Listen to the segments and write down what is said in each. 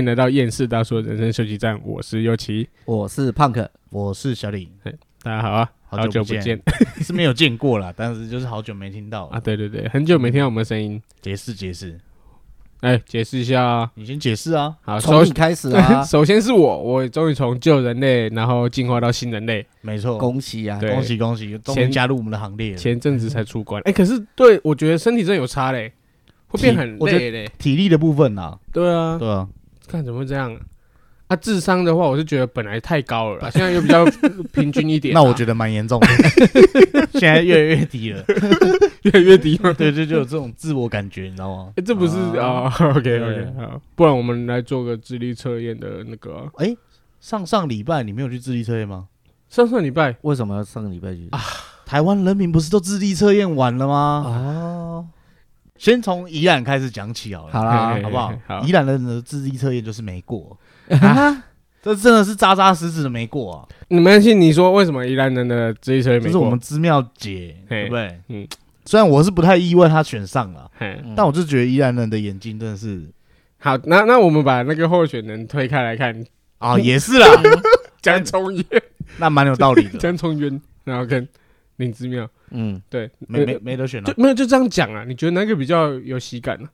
欢迎来到厌世大叔的人生休息站，我是尤奇，我是胖克，我是小李，大家好啊，好久不见，是没有见过了，但是就是好久没听到啊，对对对，很久没听到我们的声音，解释解释，哎，解释一下啊，你先解释啊，好，从你开始啊，首先是我，我终于从旧人类，然后进化到新人类，没错，恭喜啊，恭喜恭喜，终于加入我们的行列，前阵子才出关，哎，可是对我觉得身体真的有差嘞，会变很累嘞，体力的部分呐，对啊，对啊。看怎么会这样？啊，智商的话，我是觉得本来太高了，现在又比较平均一点。那我觉得蛮严重的，现在越来越低了，越来越低了？对就，就有这种自我感觉，你知道吗？哎，这不是啊？OK OK，好，不然我们来做个智力测验的那个。哎，上上礼拜你没有去智力测验吗？上上礼拜为什么要上个礼拜去啊？台湾人民不是都智力测验完了吗？哦。先从宜兰开始讲起好了，好啦，好不好？宜兰人的智力测验就是没过啊，这真的是扎扎实实的没过啊！你们信？你说为什么宜兰人的智力测验没过？就是我们知妙姐，对不对？嗯，虽然我是不太意外他选上了，但我就觉得宜兰人的眼睛真的是好。那那我们把那个候选人推开来看啊，也是啦，江聪渊，那蛮有道理的。江聪渊，然后跟林姿妙。嗯，对，没没没得选了，没有就这样讲啊？你觉得哪个比较有喜感呢？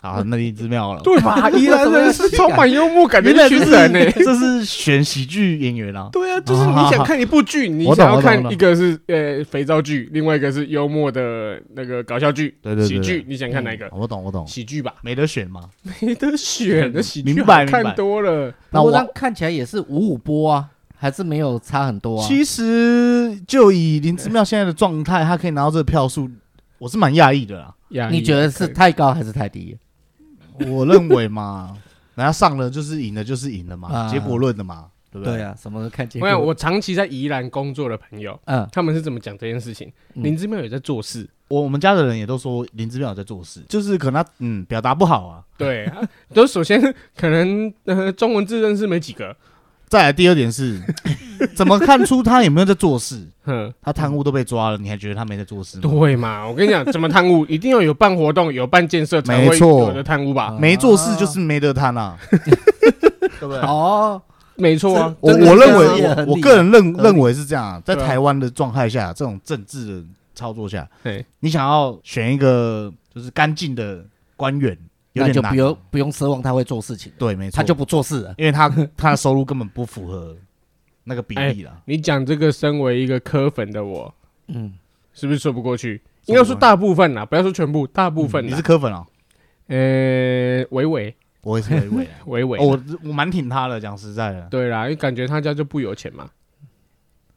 好，那林姿妙了，对吧？依然人是充满幽默感的群人呢，这是选喜剧演员啊。对啊，就是你想看一部剧，你想要看一个是呃肥皂剧，另外一个是幽默的那个搞笑剧，对对喜剧，你想看哪一个？我懂我懂，喜剧吧，没得选吗？没得选的喜剧，看多了，那我看起来也是五五波啊。还是没有差很多啊。其实就以林之妙现在的状态，他可以拿到这个票数，我是蛮讶异的啦。你觉得是太高还是太低？我认为嘛，人家上了就是赢了，就是赢了嘛，结果论的嘛，对不对？对啊，什么都看结果。我我长期在宜兰工作的朋友，嗯，他们是怎么讲这件事情？林之妙也在做事，我我们家的人也都说林之妙有在做事，就是可能他嗯表达不好啊。对，都首先可能呃中文字认识没几个。再来第二点是，怎么看出他有没有在做事？他贪污都被抓了，你还觉得他没在做事？对嘛？我跟你讲，怎么贪污，一定要有办活动、有办建设才会有的贪污吧？没做事就是没得贪啊，对不对？哦，没错啊。我我认为，我个人认认为是这样，在台湾的状态下，这种政治的操作下，你想要选一个就是干净的官员。那就不用不用奢望他会做事情，对，没错，他就不做事了，因为他他的收入根本不符合那个比例了。你讲这个，身为一个柯粉的我，嗯，是不是说不过去？应该说大部分啦，不要说全部，大部分。你是柯粉哦？呃，伟伟，我也是伟伟，伟伟，我我蛮挺他的，讲实在的。对啦，因为感觉他家就不有钱嘛。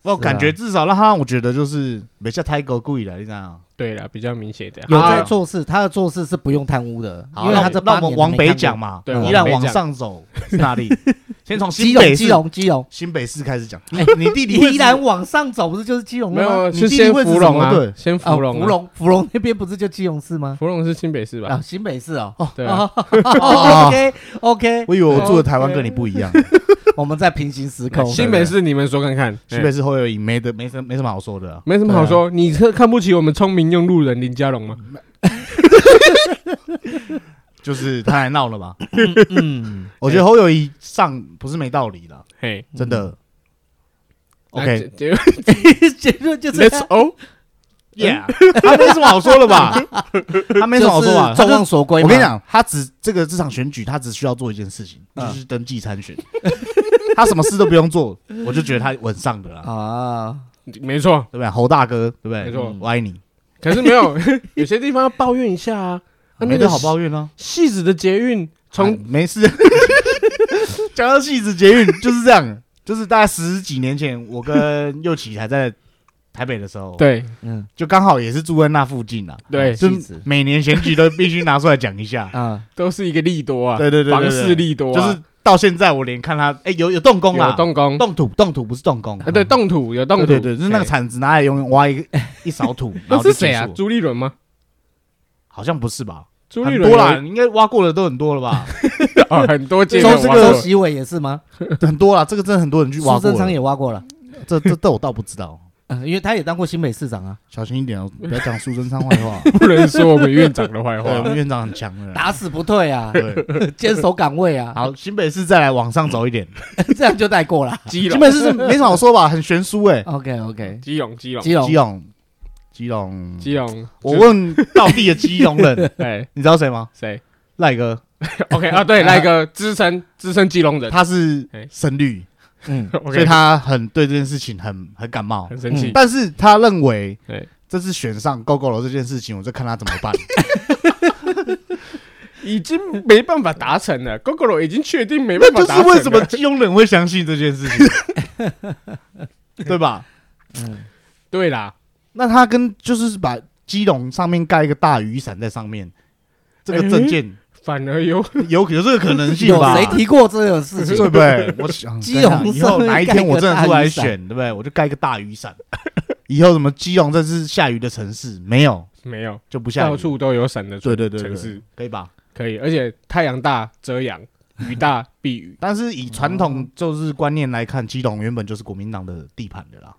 我感觉至少让他让我觉得就是没像太过贵了，你知道吗？对了，比较明显的。有在做事，他的做事是不用贪污的，因为他这那我们往北讲嘛，对，宜兰往上走是哪里？先从基隆，基隆，基隆，新北市开始讲。你弟弟依然往上走不是就是基隆吗？没有，是先芙蓉啊，对，先芙蓉，芙蓉，芙蓉那边不是就基隆市吗？芙蓉是新北市吧？啊，新北市哦。对。OK，OK。我以为我住的台湾跟你不一样。我们在平行时空。新北市，你们说看看。新北市侯友谊没得，没什没什么好说的，没什么好说。你是看不起我们聪明用路人林佳龙吗？就是他来闹了吧？嗯，我觉得侯友谊上不是没道理的。嘿，真的。OK，结论就是 Let's all Yeah，他没什么好说的吧？他没什么好说吧？众望所归。我跟你讲，他只这个这场选举，他只需要做一件事情，就是登记参选。他什么事都不用做，我就觉得他稳上的啦啊。没错，对不对？侯大哥，对不对？没错，我爱你。可是没有，有些地方要抱怨一下啊。没得好抱怨啊。戏子的捷运从没事。讲到戏子捷运就是这样，就是大概十几年前，我跟佑启还在。台北的时候，对，嗯，就刚好也是住在那附近啊，对，就每年选举都必须拿出来讲一下，啊，都是一个利多啊，对对对，房事利多，就是到现在我连看他，哎，有有动工啦，动工，动土，动土不是动工，啊，对，动土有动土，对对，就是那个铲子拿来用挖一个一勺土，那是谁啊？朱立伦吗？好像不是吧？朱立伦多啦，应该挖过的都很多了吧？啊，很多，周这个习伟也是吗？很多啦，这个真的很多人去挖过，苏贞昌也挖过了，这这这我倒不知道。嗯，因为他也当过新北市长啊，小心一点哦，不要讲苏贞昌坏话，不能说我们院长的坏话。我们院长很强的，打死不退啊，对，坚守岗位啊。好，新北市再来往上走一点，这样就带过了。基隆，新北市是没什么好说吧，很悬殊哎。OK OK，基隆，基隆，基隆，基隆，基隆，基隆。我问道地的基隆人，哎，你知道谁吗？谁？赖哥。OK 啊，对，赖哥资深资深基隆人，他是深绿。嗯，所以他很对这件事情很很感冒，很生气。但是他认为，对这次选上 Gogoro 这件事情，我就看他怎么办。已经没办法达成了，Gogoro 已经确定没办法达成。就是为什么基隆人会相信这件事情，对吧？嗯，对啦。那他跟就是把基隆上面盖一个大雨伞在上面，这个政见。反而有 有有这个可能性吧？谁提过这种事情？对不对？我想 基隆以后哪一天我真的出来选，对不对？我就盖一个大雨伞。以后什么基隆这是下雨的城市？没有，没有就不下雨，到处都有伞的。对对对，城市可以吧？可以，而且太阳大遮阳，雨大避雨。但是以传统就是观念来看，基隆原本就是国民党的地盘的啦，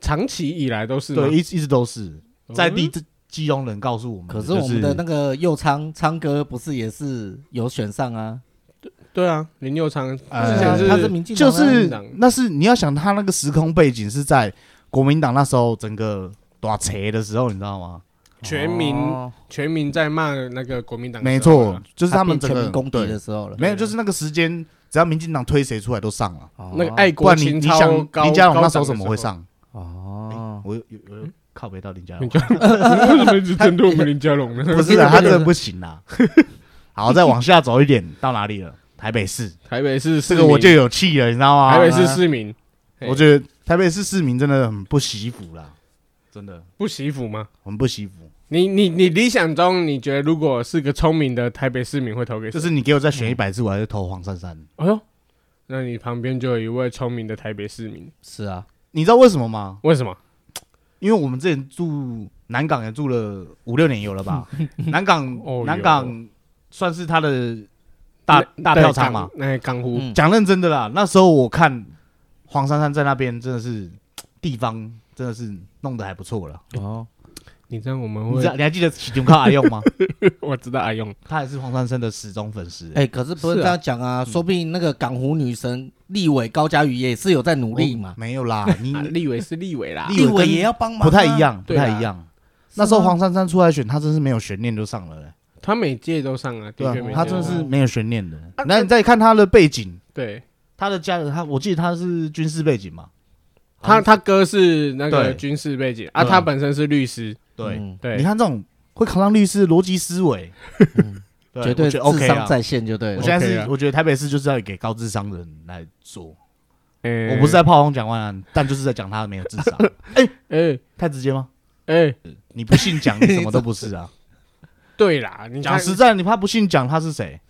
长期以来都是。对，一一直都是在地这。基隆人告诉我们，可是我们的那个右昌昌哥不是也是有选上啊？对对啊，林佑昌，之前是他是民进党，就是那是你要想他那个时空背景是在国民党那时候整个大切的时候，你知道吗？全民全民在骂那个国民党，没错，就是他们整个攻敌的时候了。没有，就是那个时间，只要民进党推谁出来都上了。那个爱国情操高，林佳龙那时候怎么会上？哦，我有有有。靠北到林家龙，为什么一直针对我们林家龙呢？不是啊，他真的不行啦。好，再往下走一点，到哪里了？台北市，台北市，这个我就有气了，你知道吗？台北市市民，我觉得台北市市民真的很不惜福啦，真的不惜福吗？很不惜福。你你你理想中，你觉得如果是个聪明的台北市民会投给谁？就是你给我再选一百次，我还是投黄珊珊。哎呦，那你旁边就有一位聪明的台北市民。是啊，你知道为什么吗？为什么？因为我们之前住南港也住了五六年有了吧？南港，南港算是他的大大票仓嘛？那港湖讲认真的啦，那时候我看黄珊珊在那边真的是地方真的是弄得还不错了。哦。你知道我们会？你还记得喜欢靠阿用吗？我知道阿用，他也是黄珊珊的死忠粉丝。哎，可是不是这样讲啊，说不定那个港湖女神立委高嘉瑜也是有在努力嘛。没有啦，你立委是立委啦，立委也要帮忙，不太一样，不太一样。那时候黄珊珊出来选，他真是没有悬念就上了。他每届都上啊，对，他真的是没有悬念的。那你再看他的背景，对，他的家人，他我记得他是军事背景嘛。他他哥是那个军事背景啊，他本身是律师。对对，你看这种会考上律师的逻辑思维，绝对智商在线就对。我现在是我觉得台北市就是要给高智商的人来做，我不是在炮轰蒋万安，但就是在讲他没有智商。哎哎，太直接吗？哎，你不信蒋，你什么都不是啊。对啦，你讲实在，你怕不信蒋他是谁？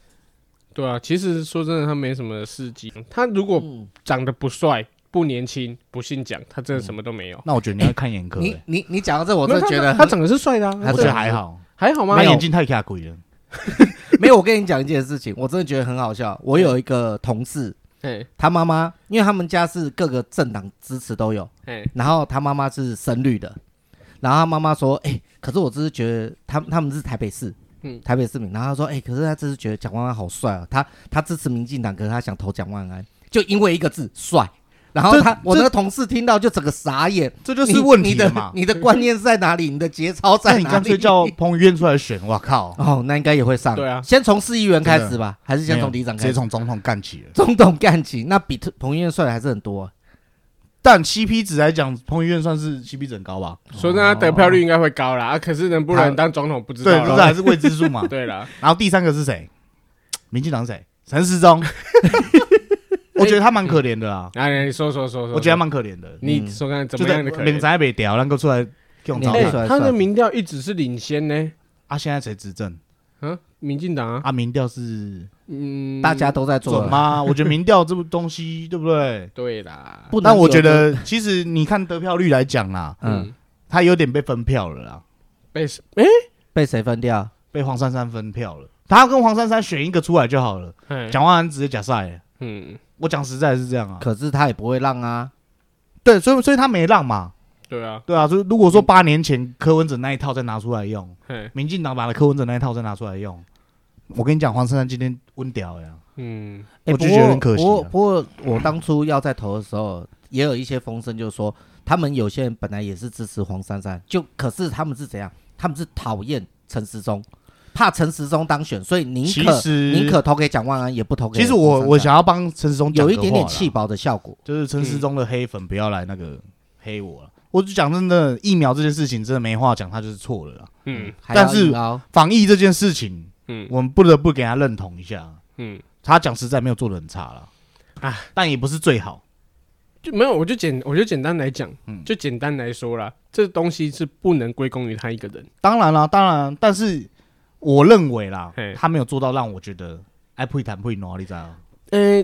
对啊，其实说真的，他没什么事迹。他如果长得不帅。不年轻，不姓蒋，他真的什么都没有。那我觉得你要看眼科。你你你讲到这，我真的觉得他长得是帅的，啊我觉得还好，还好吗？他眼睛太卡鬼了。没有，我跟你讲一件事情，我真的觉得很好笑。我有一个同事，他妈妈，因为他们家是各个政党支持都有，然后他妈妈是深绿的，然后他妈妈说，哎，可是我只是觉得他他们是台北市，台北市民，然后他说，哎，可是他只是觉得蒋万安好帅啊，他他支持民进党，可是他想投蒋万安，就因为一个字帅。然后他，我那个同事听到就整个傻眼，这就是问题的嘛？你的观念是在哪里？你的节操在哪里？你干脆叫彭于晏出来选，我靠！哦，那应该也会上。对啊，先从市议员开始吧，还是先从里长开始？直接从总统干起了。总统干起，那比彭于晏帅的还是很多。但 CP 值来讲，彭于晏算是 CP 值很高吧？说真的，得票率应该会高啦。可是能不能当总统不知道。对，不是还是未知数嘛？对了，然后第三个是谁？民进党谁？陈时中。我觉得他蛮可怜的啦。哎，你说说说说，我觉得他蛮可怜的。你说看怎么样的可怜？领才被调，能够出来用招。他的民调一直是领先呢。啊，现在谁执政？嗯，民进党啊。啊，民调是嗯，大家都在做吗？我觉得民调这个东西，对不对？对啦。但我觉得，其实你看得票率来讲啦，嗯，他有点被分票了啦。被哎，被谁分掉？被黄珊珊分票了。他跟黄珊珊选一个出来就好了。蒋万安直接假赛。嗯。我讲实在是这样啊，可是他也不会让啊，对，所以所以他没让嘛，对啊，对啊，就是如果说八年前柯文哲那一套再拿出来用，民进党把的柯文哲那一套再拿出来用，我跟你讲，黄珊珊今天温屌呀，嗯，我就觉得很可惜。不过不过我当初要在投的时候，也有一些风声，就是说他们有些人本来也是支持黄珊珊，就可是他们是怎样？他们是讨厌陈时中，怕陈时中当选，所以宁可宁可投给蒋万安，也不投给。其实我我想要帮陈时中有一点点弃保的效果，就是陈时中的黑粉不要来那个黑我了。我就讲真的，疫苗这件事情真的没话讲，他就是错了啦。嗯，但是防疫这件事情，嗯，我们不得不给他认同一下。嗯，他讲实在没有做的很差了，啊，但也不是最好。就没有，我就简我就简单来讲，嗯，就简单来说啦，这东西是不能归功于他一个人。当然啦，当然，但是我认为啦，他没有做到让我觉得爱不谈不努力这样。呃，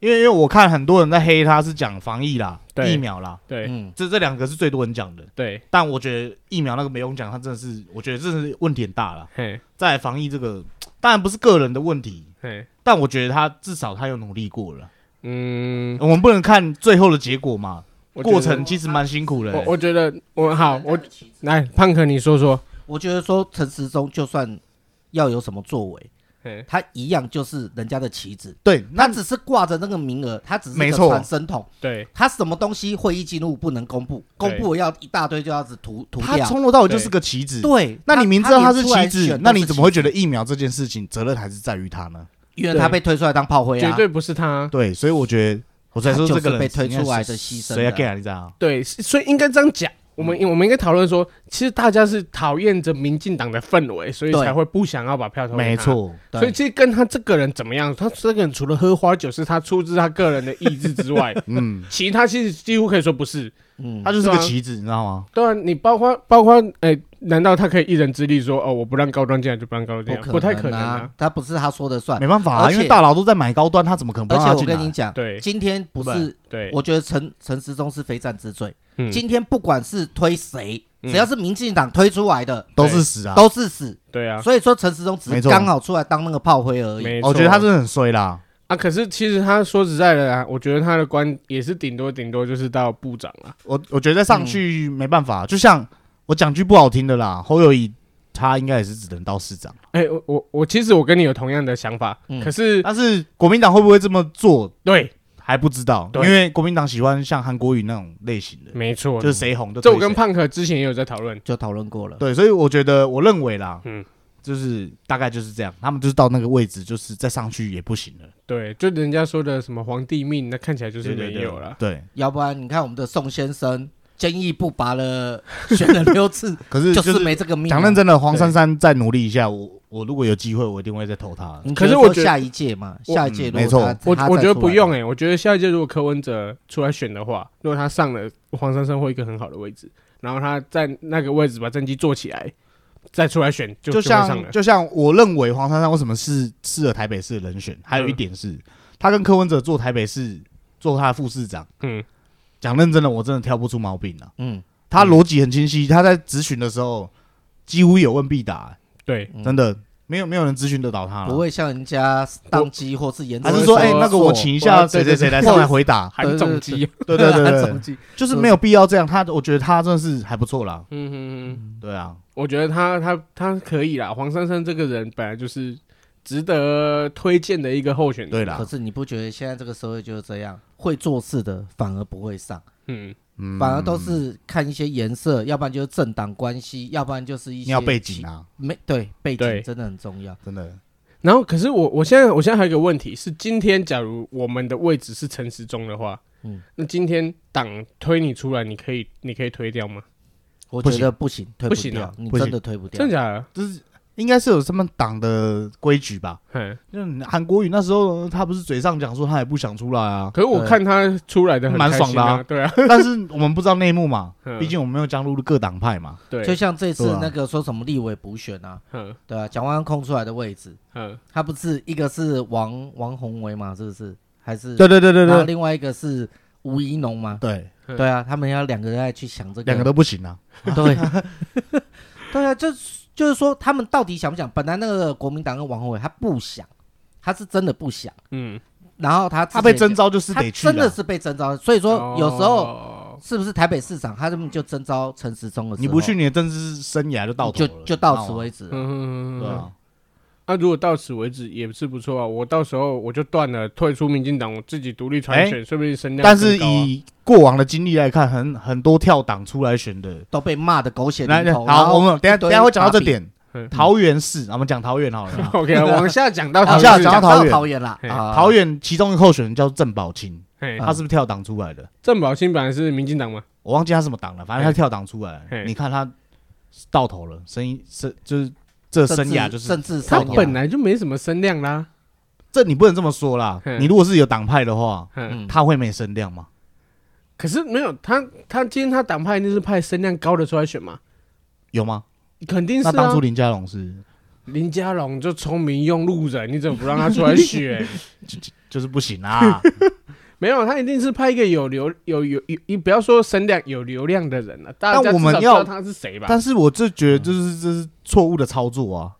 因为因为我看很多人在黑他，是讲防疫啦，疫苗啦，对，嗯，这这两个是最多人讲的，对。但我觉得疫苗那个没用讲，他真的是，我觉得这是问题很大了。嘿，在防疫这个，当然不是个人的问题，嘿，但我觉得他至少他有努力过了。嗯，我们不能看最后的结果嘛？过程其实蛮辛苦的。我我觉得我好，我来胖哥，你说说。我觉得说陈时中就算要有什么作为，他一样就是人家的棋子。对，那只是挂着那个名额，他只是一个传声筒。对，他什么东西会议记录不能公布，公布要一大堆就要子涂涂掉。他从头到尾就是个棋子。对，那你明知道他是棋子，那你怎么会觉得疫苗这件事情责任还是在于他呢？因为他被推出来当炮灰啊，绝对不是他。对，所以我觉得，我才说这个人被推出来的牺牲。谁要给啊？你知道？对，所以应该这样讲。我们我们应该讨论说，其实大家是讨厌着民进党的氛围，所以才会不想要把票投给他。没错。所以其实跟他这个人怎么样，他这个人除了喝花酒是他出自他个人的意志之外，嗯，其他其实几乎可以说不是。嗯，他就是个棋子，你知道吗？对啊，你包括包括哎。难道他可以一人之力说哦，我不让高端进来就不让高端进来？不太可能啊！他不是他说的算，没办法啊，因为大佬都在买高端，他怎么可能不让他进来？而且我跟你讲，对，今天不是，对，我觉得陈陈时中是非战之罪。今天不管是推谁，只要是民进党推出来的，都是死啊，都是死。对啊，所以说陈时中只是刚好出来当那个炮灰而已。我觉得他真的很衰啦啊！可是其实他说实在的啊，我觉得他的官也是顶多顶多就是到部长了。我我觉得上去没办法，就像。我讲句不好听的啦，侯友谊他应该也是只能到市长。哎、欸，我我我其实我跟你有同样的想法，嗯、可是但是国民党会不会这么做？对，还不知道，对因为国民党喜欢像韩国瑜那种类型的，没错，就是谁红的。这我跟胖可之前也有在讨论，就讨论过了。对，所以我觉得我认为啦，嗯，就是大概就是这样，他们就是到那个位置，就是再上去也不行了。对，就人家说的什么皇帝命，那看起来就是没有了。对，要不然你看我们的宋先生。坚毅不拔了，选了六次，可是就是没这个命。讲认真的，黄珊珊再努力一下，我我如果有机会，我一定会再投他。可是我下一届嘛，下一届没错，我我觉得不用哎，我觉得下一届如果柯文哲出来选的话，如果他上了，黄珊珊会一个很好的位置，然后他在那个位置把政绩做起来，再出来选，就像就像我认为黄珊珊为什么是适合台北市的人选，还有一点是，他跟柯文哲做台北市做他的副市长，嗯，讲认真的，我真的挑不出毛病了，嗯。他逻辑很清晰，他在质询的时候几乎有问必答，对，真的没有没有人咨询得到他，不会像人家宕机或是严，还是说，哎，那个我请一下谁谁谁来上来回答，还总机，对对对，就是没有必要这样。他我觉得他真的是还不错啦，嗯嗯嗯，对啊，我觉得他他他可以啦。黄珊珊这个人本来就是值得推荐的一个候选人，对啦。可是你不觉得现在这个社会就是这样，会做事的反而不会上，嗯。反而都是看一些颜色，要不然就是政党关系，要不然就是一些要背景啊，没对背景真的很重要，真的。然后，可是我我现在我现在还有一个问题是，今天假如我们的位置是陈时中的话，嗯，那今天党推你出来，你可以你可以推掉吗？我觉得不行，推不掉，你真的推不掉，真假的？就是。应该是有什么党的规矩吧？嗯，就韩国语那时候他不是嘴上讲说他也不想出来啊，可是我看他出来的蛮爽的啊，对啊。但是我们不知道内幕嘛，毕竟我们没有加入各党派嘛。对，就像这次那个说什么立委补选啊，嗯，对啊，蒋万安空出来的位置，嗯，他不是一个是王王宏伟嘛，是不是？还是对对对对对，另外一个是吴怡农嘛？对对啊，他们要两个人来去想这个，两个都不行啊。对，对啊，就。就是说，他们到底想不想？本来那个国民党跟王宏伟他不想，他是真的不想。嗯，然后他他被征召就是得去，真的是被征召。所以说，有时候是不是台北市长？他这么就征召陈时中了？你不去，你的政治生涯就到就就到此为止。嗯对啊。那如果到此为止也是不错啊！我到时候我就断了，退出民进党，我自己独立参选，说不定声量。但是以过往的经历来看，很很多跳党出来选的都被骂的狗血淋头。好，我们等下等下会讲到这点。桃园市，我们讲桃园好了。OK，往下讲到往下讲到桃园，桃园啦。桃园其中一个候选人叫郑宝清，他是不是跳党出来的？郑宝清本来是民进党吗？我忘记他什么党了，反正他跳党出来。你看他到头了，声音是就是。这生涯就是他本来就没什么声量啦。这你不能这么说啦。你如果是有党派的话，他会没声量吗？可是没有他，他今天他党派那是派声量高的出来选吗？有吗？肯定是。那当初林佳龙是林佳龙就聪明用路人，你怎么不让他出来选？就就是不行啊。没有，他一定是派一个有流有有有，你不要说声量有流量的人了。但我们要知道他是谁吧？但是我就觉得这是这是错误的操作啊。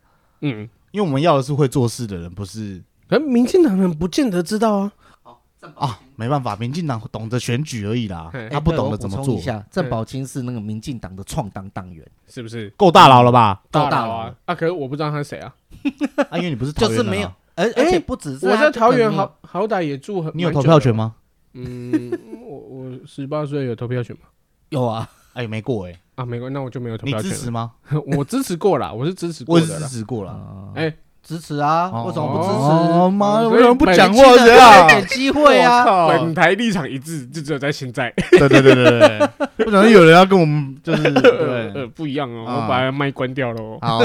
嗯，因为我们要的是会做事的人，不是。可民进党人不见得知道啊。哦，啊，没办法，民进党懂得选举而已啦，他不懂得怎么做。一下郑宝清是那个民进党的创党党员，是不是？够大佬了吧？够大佬啊！啊，可是我不知道他是谁啊。啊，因为你不是就是没有。而而且不只是我在桃园，好好歹也住很。你有投票权吗？嗯，我我十八岁有投票权吗？有啊，哎，没过哎，啊，没过，那我就没有投票权。你支持吗？我支持过了，我是支持过的，我支持过了。哎，支持啊，为什么不支持？妈，为什么不讲话这样？给机会啊！本台立场一致，就只有在现在。对对对对对，不可能有人要跟我们就是 对不一样哦，我把麦关掉了。好，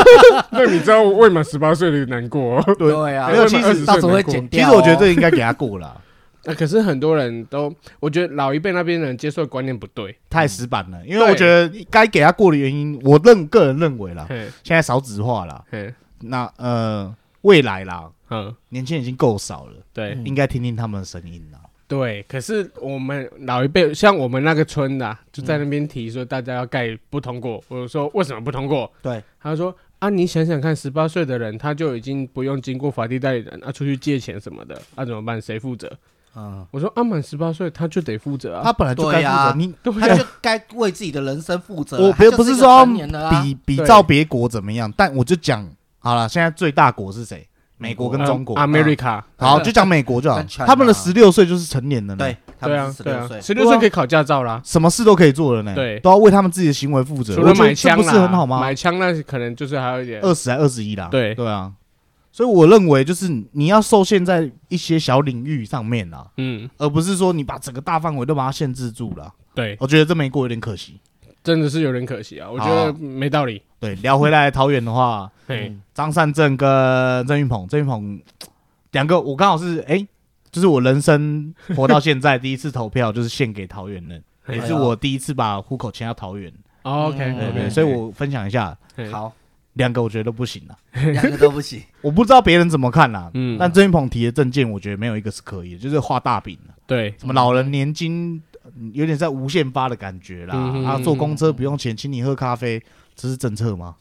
那你知道未满十八岁的难过？对啊，没有，其实到时候会剪掉。其实我觉得这应该给他过了。那可是很多人都，我觉得老一辈那边人接受的观念不对，太死板了。因为我觉得该给他过的原因，我认个人认为啦，现在少子化了，那呃未来啦，嗯，年轻人已经够少了，对，应该听听他们的声音啦。对，可是我们老一辈，像我们那个村的，就在那边提说大家要盖不通过，我说为什么不通过？对，他说啊，你想想看，十八岁的人他就已经不用经过法定代理人啊，出去借钱什么的，啊怎么办？谁负责？啊！我说，阿满十八岁，他就得负责啊。他本来就该负责，你他就该为自己的人生负责。我别不是说比比照别国怎么样，但我就讲好了，现在最大国是谁？美国跟中国，America。好，就讲美国就好。他们的十六岁就是成年了，对，对啊，对啊，十六岁可以考驾照啦，什么事都可以做了呢。对，都要为他们自己的行为负责。除了买枪，不是很好吗？买枪那可能就是还有一点二十还二十一啦。对，对啊。所以我认为，就是你要受限在一些小领域上面啦，嗯，而不是说你把整个大范围都把它限制住了。对，我觉得这么一过有点可惜，真的是有点可惜啊。我觉得没道理。对，聊回来桃园的话，嘿，张善政跟郑云鹏，郑云鹏两个，我刚好是哎，就是我人生活到现在 第一次投票，就是献给桃园人，也是我第一次把户口迁到桃园。OK，对对，所以我分享一下。好。两个我觉得都不行了，两个都不行。我不知道别人怎么看啦，嗯，但郑云鹏提的证件，我觉得没有一个是可以的，就是画大饼。对，什么老人年金有点在无限发的感觉啦，啊，坐公车不用钱，请你喝咖啡，这是政策吗？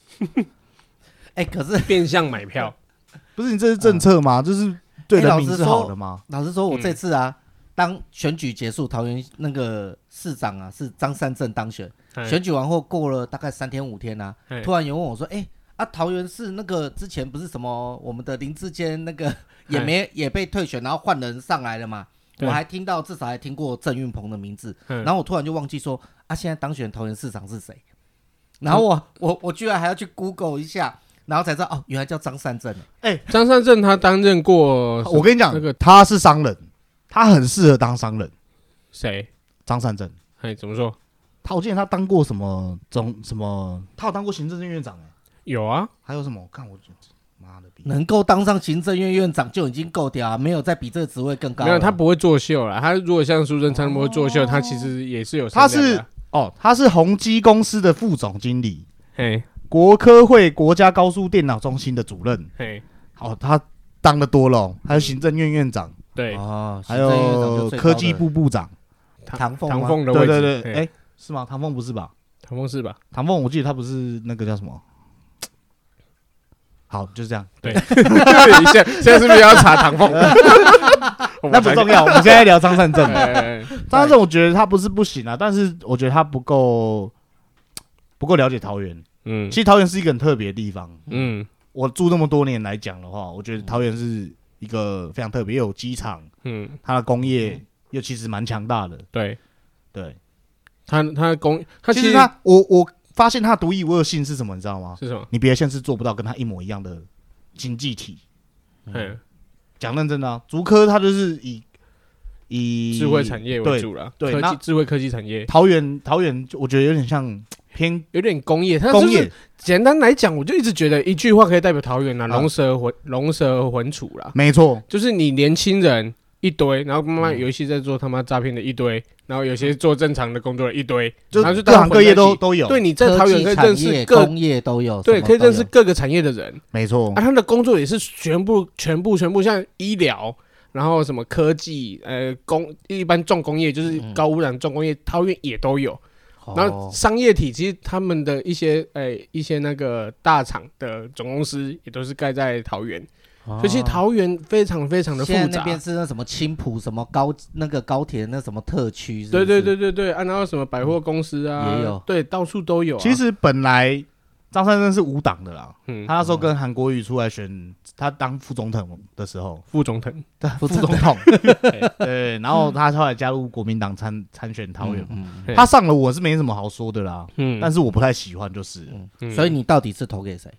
哎，可是 变相买票，不是你这是政策吗？就是对人民是好的吗？老实说，我这次啊，当选举结束，桃园那个市长啊是张善政当选，选举完后过了大概三天五天啊，突然有问我说，哎。啊，桃园市那个之前不是什么我们的林志坚那个也没也被退选，然后换人上来了嘛？我还听到至少还听过郑运鹏的名字，然后我突然就忘记说啊，现在当选桃园市长是谁？然后我我我居然还要去 Google 一下，然后才知道哦，原来叫张善政。哎，张善政他担任过，我跟你讲，那个他是商人，他很适合当商人。谁？张善政。哎，怎么说？他我记得他当过什么总什么，他有当过行政院院长哎。有啊，还有什么？我看我能够当上行政院院长就已经够屌啊，没有再比这个职位更高。没有，他不会作秀啦。他如果像苏贞昌那么会作秀，他其实也是有。他是哦，他是宏基公司的副总经理，嘿，国科会国家高速电脑中心的主任，嘿，哦，他当的多了，还有行政院院长，对啊，还有科技部部长唐凤，唐凤的位置，对对对，哎，是吗？唐凤不是吧？唐凤是吧？唐凤，我记得他不是那个叫什么？好，就是这样。对，现现在是不是要查唐凤？那不重要，我们现在聊张善政。张善政，我觉得他不是不行啊，但是我觉得他不够不够了解桃园。嗯，其实桃园是一个很特别的地方。嗯，我住那么多年来讲的话，我觉得桃园是一个非常特别，又有机场。嗯，它的工业又其实蛮强大的。对，对，它它的工，它其实它我我。发现它独一无二性是什么？你知道吗？是什么？你别的县市做不到跟它一模一样的经济体。嗯，讲认真的啊，竹科它就是以以智慧产业为主了，对，科技智慧科技产业。桃园桃园，我觉得有点像偏有点工业。它工业简单来讲，我就一直觉得一句话可以代表桃园啊，龙蛇混龙蛇混处啦。没错，就是你年轻人。一堆，然后慢慢游戏在做他妈诈骗的一堆，然后有些做正常的工作的一堆，就各行各业都都有。对，你在桃园可以认识各工业都有，对，可以认识各个产业的人。没错，啊，他的工作也是全部、全部、全部，像医疗，然后什么科技，呃，工一般重工业就是高污染重工业，桃园也都有。然后商业体其实他们的一些，呃，一些那个大厂的总公司也都是盖在桃园。所以其实桃园非常非常的复杂，那边是那什么青浦什么高那个高铁那什么特区，对对对对对，啊，然后什么百货公司啊也有，对，到处都有。其实本来张善政是无党的啦，嗯，他那时候跟韩国瑜出来选，他当副总统的时候，副总统，对，副总统，对，然后他后来加入国民党参参选桃园，他上了我是没什么好说的啦，嗯，但是我不太喜欢就是，所以你到底是投给谁？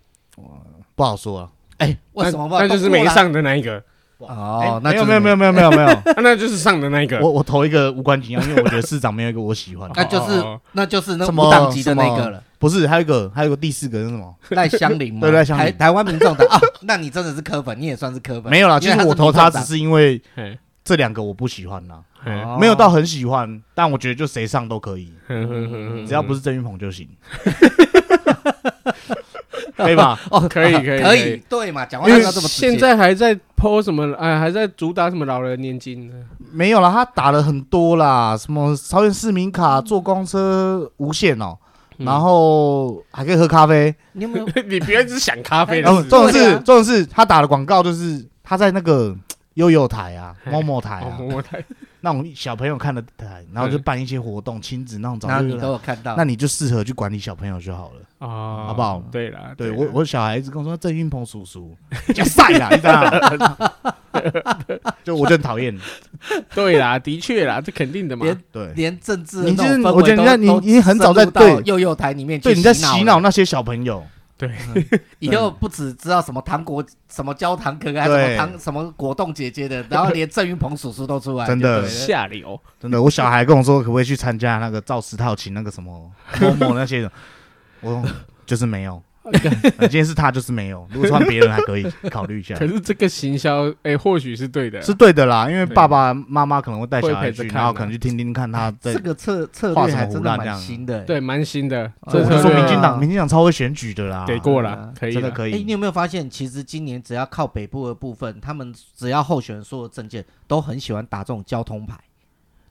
不好说啊。哎，为什么？那就是没上的那一个哦。没有没有没有没有没有没有，那就是上的那一个。我我投一个无关紧要，因为我觉得市长没有一个我喜欢。那就是那就是那无党级的那个了。不是，还有一个还有个第四个是什么？赖香林吗？对，赖香林。台湾民众党啊，那你真的是柯粉，你也算是柯粉。没有啦，其实我投他只是因为这两个我不喜欢呐，没有到很喜欢，但我觉得就谁上都可以，只要不是郑云鹏就行。可以吧？哦，可以，可以，可以，对嘛？讲话要这么现在还在 po 什么？哎，还在主打什么老人年金呢？没有啦，他打了很多啦，什么朝鲜市民卡、坐公车无限哦，然后还可以喝咖啡。你有没有？你别一直想咖啡。重点是，重点是他打的广告就是他在那个 悠悠台啊、某某台啊、某某台。那种小朋友看的台，然后就办一些活动，亲子那种，然后你都有看到，那你就适合去管理小朋友就好了啊，好不好？对啦，对我我小孩子跟我说郑云鹏叔叔 叫晒啦，你知道 就我就很讨厌。对啦，的确啦，这肯定的嘛。对，连政治，你就是我觉得你你已经很早在对。幼幼台里面，对你在洗脑那些小朋友。对，以后不只知道什么糖果、什么焦糖哥哥，还什么糖、什么果冻姐姐的，然后连郑云鹏叔叔都出来，真的下流，真的。我小孩跟我说，可不可以去参加那个赵石套琴那个什么某某那些的，我就是没有。今天是他，就是没有。如果换别人，还可以考虑一下。可是这个行销，哎，或许是对的，是对的啦。因为爸爸妈妈可能会带小孩去，然后可能去听听看他在这个策策略还真的蛮新的，对，蛮新的。这说民进党，民进党超会选举的啦，给过了，可以，真的可以。哎，你有没有发现，其实今年只要靠北部的部分，他们只要候选人说的证件，都很喜欢打这种交通牌，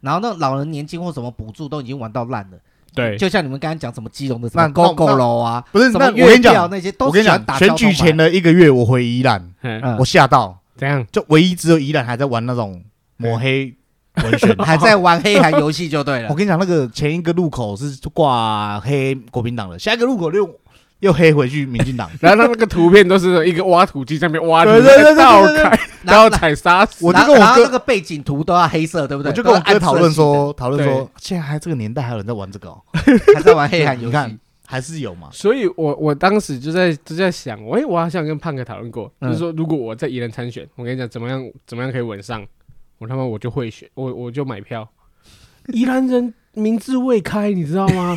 然后那老人年金或什么补助都已经玩到烂了。对，就像你们刚刚讲什么基隆的什么高高楼啊，不是什么我跟你讲那些，我跟你讲，选举前的一个月我回宜兰，我吓到，怎样？就唯一只有宜兰还在玩那种抹黑文宣，还在玩黑函游戏就对了。我跟你讲，那个前一个路口是挂黑国民党的，下一个路口又又黑回去民进党，然后他那个图片都是一个挖土机在那边挖土，倒开，然后踩沙子，我就跟我哥那个背景图都要黑色，对不对？我就跟我哥讨论说，讨论说，现在还这个年代还有人在玩这个，还在玩黑暗游戏，你看还是有嘛？所以我我当时就在就在想，哎，我好像跟胖哥讨论过，就是说如果我在宜兰参选，我跟你讲怎么样怎么样可以稳上，我他妈我就会选，我我就买票，宜兰人民智未开，你知道吗？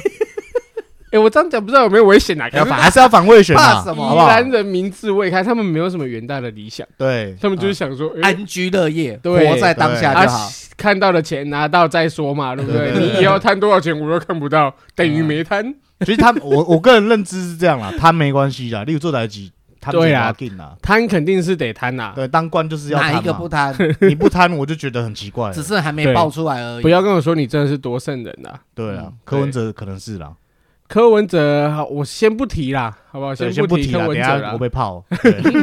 哎，我这样讲不知道有没有危险啊？要反还是要反卫选怕？什么？宜兰人民智未开，他们没有什么远大的理想，对他们就是想说安居乐业，活在当下就好。看到的钱拿到再说嘛，对不对？你以后贪多少钱我都看不到，等于没贪。其实他我我个人认知是这样啦，贪没关系啦，例如做台几贪对啊，贪肯定是得贪呐。对，当官就是要哪一个不贪？你不贪，我就觉得很奇怪。只是还没爆出来而已。不要跟我说你真的是多圣人呐。对啊，柯文哲可能是啦。柯文哲，好，我先不提啦，好不好？先不提柯文哲啦，我被泡。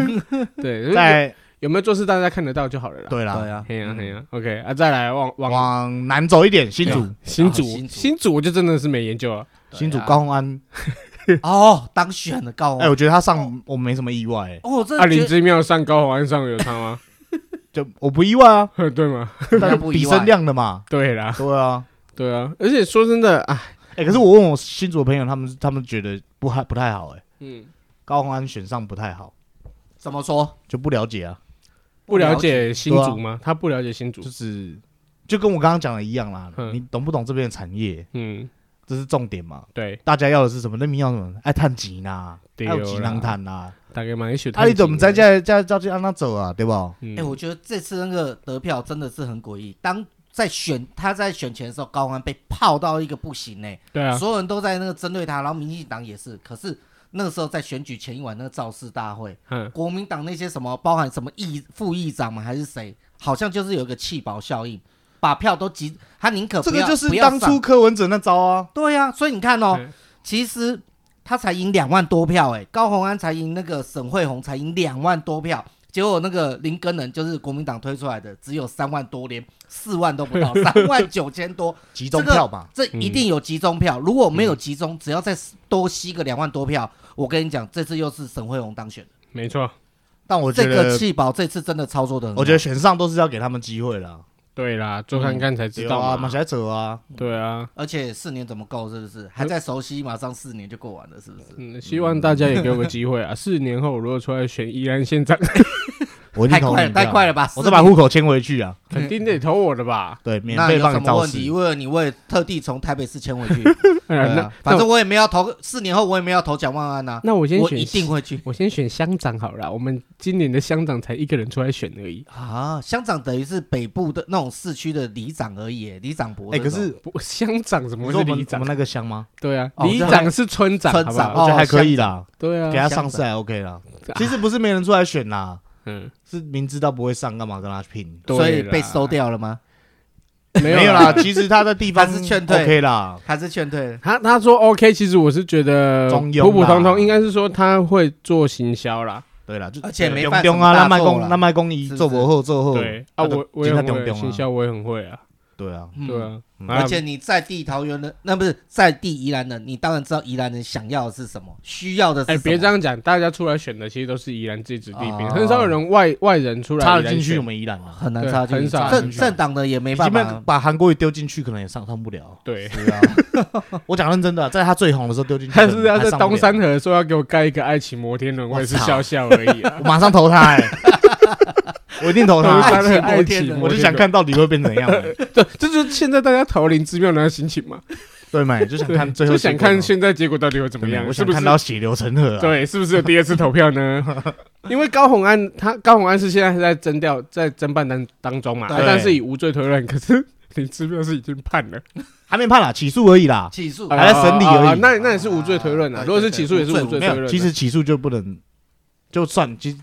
对，在有没有做事大家看得到就好了啦。对啦，对啊，嘿呀嘿呀，OK 啊，再来往往往南走一点，新竹，新竹，新竹，我就真的是没研究了。新竹高虹安，哦，当选的高虹，哎，我觉得他上我没什么意外。哦，这啊，林之妙上高虹安上有他吗？就我不意外啊，对吗？但比声量的嘛，对啦，对啊，对啊，而且说真的，哎。哎，可是我问我新竹的朋友，他们他们觉得不还不太好，哎，嗯，高虹安选上不太好，怎么说？就不了解啊，不了解新竹吗？他不了解新竹，就是就跟我刚刚讲的一样啦，你懂不懂这边的产业？嗯，这是重点嘛？对，大家要的是什么？人民要什么？爱探钱呐，还有钱能探呐，大概嘛，也许啊，你怎么在在在着急让他走啊？对吧？哎，我觉得这次那个得票真的是很诡异，当。在选他在选前的时候，高虹安被泡到一个不行呢。对啊，所有人都在那个针对他，然后民进党也是。可是那个时候在选举前一晚那个造势大会，嗯，国民党那些什么，包含什么议副议长嘛，还是谁，好像就是有一个弃保效应，把票都集，他宁可不要。这个就是当初柯文哲那招啊。对啊，所以你看哦，其实他才赢两万多票，哎，高虹安才赢那个沈惠虹才赢两万多票。结果那个林根人就是国民党推出来的，只有三万多，连四万都不到，三万九千多集中票吧？这一定有集中票。如果没有集中，只要再多吸个两万多票，我跟你讲，这次又是沈惠荣当选。没错，但我觉得这个弃保这次真的操作的很好，我觉得选上都是要给他们机会了。对啦，做看看才知道啊，马才走啊，对啊，而且四年怎么够？是不是还在熟悉？马上四年就过完了，是不是？嗯，希望大家也给我个机会啊！四年后如果出来选宜兰县长。我太快了，太快了吧！我再把户口迁回去啊，肯定得投我的吧？对，免费帮你造势。为了你为特地从台北市迁回去，那反正我也没有投，四年后我也没有投蒋万安呐。那我先选，一定会去。我先选乡长好了，我们今年的乡长才一个人出来选而已啊。乡长等于是北部的那种市区的里长而已，里长伯。哎，可是乡长怎么会是里长？那个乡吗？对啊，里长是村长，村长我觉得还可以啦。对啊，给他上市还 OK 啦。其实不是没人出来选啦。嗯，是明知道不会上，干嘛跟他拼？所以被收掉了吗？没有啦，其实他的地方是劝退，OK 啦，还是劝退。他他说 OK，其实我是觉得普普通通，应该是说他会做行销啦。对啦，而且没办法，那卖公那卖公一做博后做后，对啊，我我也很会行销，我也很会啊。对啊，对啊。而且你在地桃园的，那不是在地宜兰的，你当然知道宜兰人想要的是什么，需要的是什么。哎，别这样讲，大家出来选的其实都是宜兰自己子弟兵，很少有人外外人出来插进去我们宜兰啊，很难插进去。很少政政党的也没办法，把韩国瑜丢进去，可能也上上不了。对，我讲认真的，在他最红的时候丢进去，他是要在东山河说要给我盖一个爱情摩天轮，我也是笑笑而已啊，我马上投他。我一定投他，我就想看到底会变怎样。对，这就是现在大家投林之妙的心情嘛。对嘛，就想看最后，就想看现在结果到底会怎么样。我是不是看到血流成河。对，是不是有第二次投票呢？因为高洪安他高洪安是现在是在征调，在侦办当当中嘛，但是以无罪推论。可是林之妙是已经判了，还没判啦，起诉而已啦，起诉还在审理而已。那那也是无罪推论啊。如果是起诉，也是无罪推论。其实起诉就不能，就算其实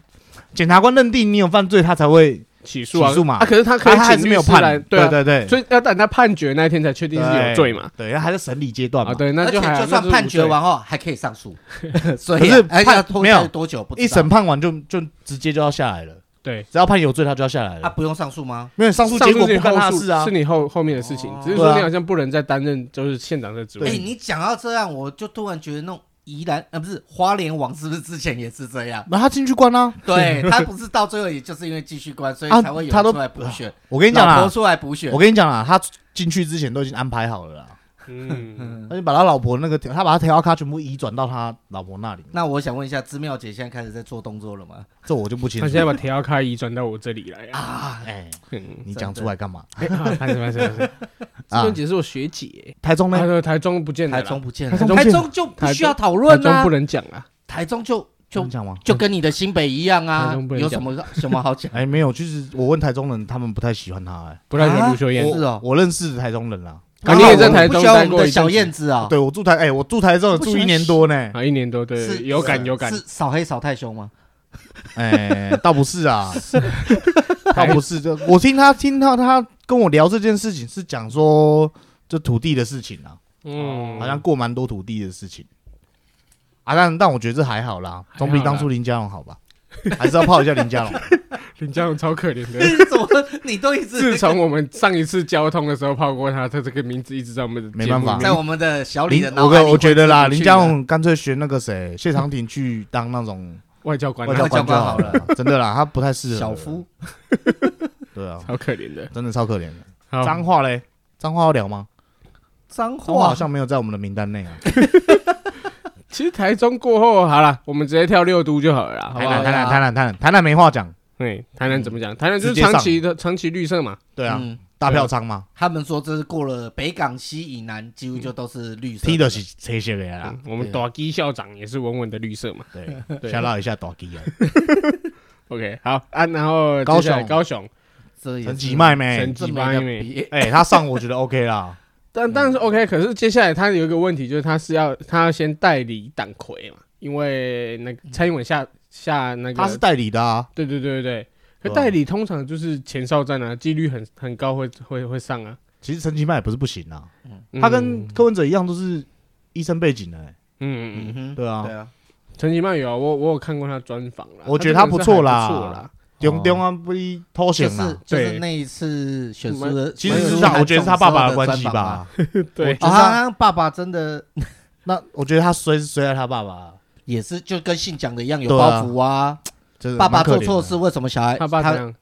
检察官认定你有犯罪，他才会。起诉啊，啊，可是他可以还是没有判，对对对，所以要等他判决那一天才确定是有罪嘛，对，还在审理阶段嘛，对，那就还就算判决完后还可以上诉，所以是判没有多久，一审判完就就直接就要下来了，对，只要判有罪他就要下来了，他不用上诉吗？没有上诉结果不关他事啊，是你后后面的事情，只是说你好像不能再担任就是县长的职位。哎，你讲到这样，我就突然觉得那种。宜兰呃不是花莲王是不是之前也是这样？那他进去关啊？对他不是到最后也就是因为继续关，所以才会有他出来补选。我跟你讲啊，出来补选。我跟你讲啊，他进去之前都已经安排好了啦。嗯，他就把他老婆那个，他把他条卡全部移转到他老婆那里。那我想问一下，芝妙姐现在开始在做动作了吗？这我就不清楚。他现在把条卡移转到我这里来啊！哎，你讲出来干嘛？没事没事没事。芝妙姐是我学姐，台中呢？台中不见，台中不见，台中就不需要讨论啊。台中不能讲啊，台中就就讲吗？就跟你的新北一样啊，有什么什么好讲？哎，没有，就是我问台中人，他们不太喜欢他，哎，不太喜欢卢秀燕。是哦，我认识的台中人啦。啊，你也在台中待过小燕子啊？对，我住台，哎，我住台中住一年多呢。啊，一年多，对，有感有感。是扫黑扫太凶吗？哎，倒不是啊，倒不是。我听他听到他跟我聊这件事情，是讲说这土地的事情啊。嗯，好像过蛮多土地的事情。啊，但但我觉得这还好啦，总比当初林家龙好吧？还是要泡一下林家龙。林家龙超可怜的，怎么你都一直？自从我们上一次交通的时候泡过他，他这个名字一直在我们没办法，在我们的小李的脑海里。我我觉得啦，林家龙干脆学那个谁谢长廷去当那种外交官，外交官就好了。真的啦，他不太适合小夫。对啊，超可怜的，真的超可怜的。脏话嘞，脏话要聊吗？脏话好像没有在我们的名单内啊。其实台中过后好了，我们直接跳六都就好了。台南，台南，台南，台南，台南没话讲。对，台南怎么讲？台南就是长期的长期绿色嘛。对啊，大票仓嘛。他们说这是过了北港西以南，几乎就都是绿色。踢的是这些的呀。我们大基校长也是稳稳的绿色嘛。对，先唠一下大基啊。OK，好啊，然后高雄，高雄，陈其迈没？陈其迈没？哎，他上我觉得 OK 啦。但但是 OK，可是接下来他有一个问题，就是他是要他要先代理党魁嘛，因为那个蔡英文下下那个他是代理的啊，对对对对。对，可代理通常就是前哨战啊，几率很很高会会会上啊。其实陈其迈也不是不行啊，他跟柯文哲一样都是医生背景的，嗯嗯嗯，对啊。对啊，陈其迈有啊，我我有看过他专访啦，我觉得他不错啦不错啦。中中央不一脱险嘛？就是那一次选输的，其实是我觉得是他爸爸的关系吧。对，他爸爸真的，那我觉得他衰是衰在他爸爸，也是就跟信讲的一样有包袱啊。爸爸做错事，为什么小孩他爸他？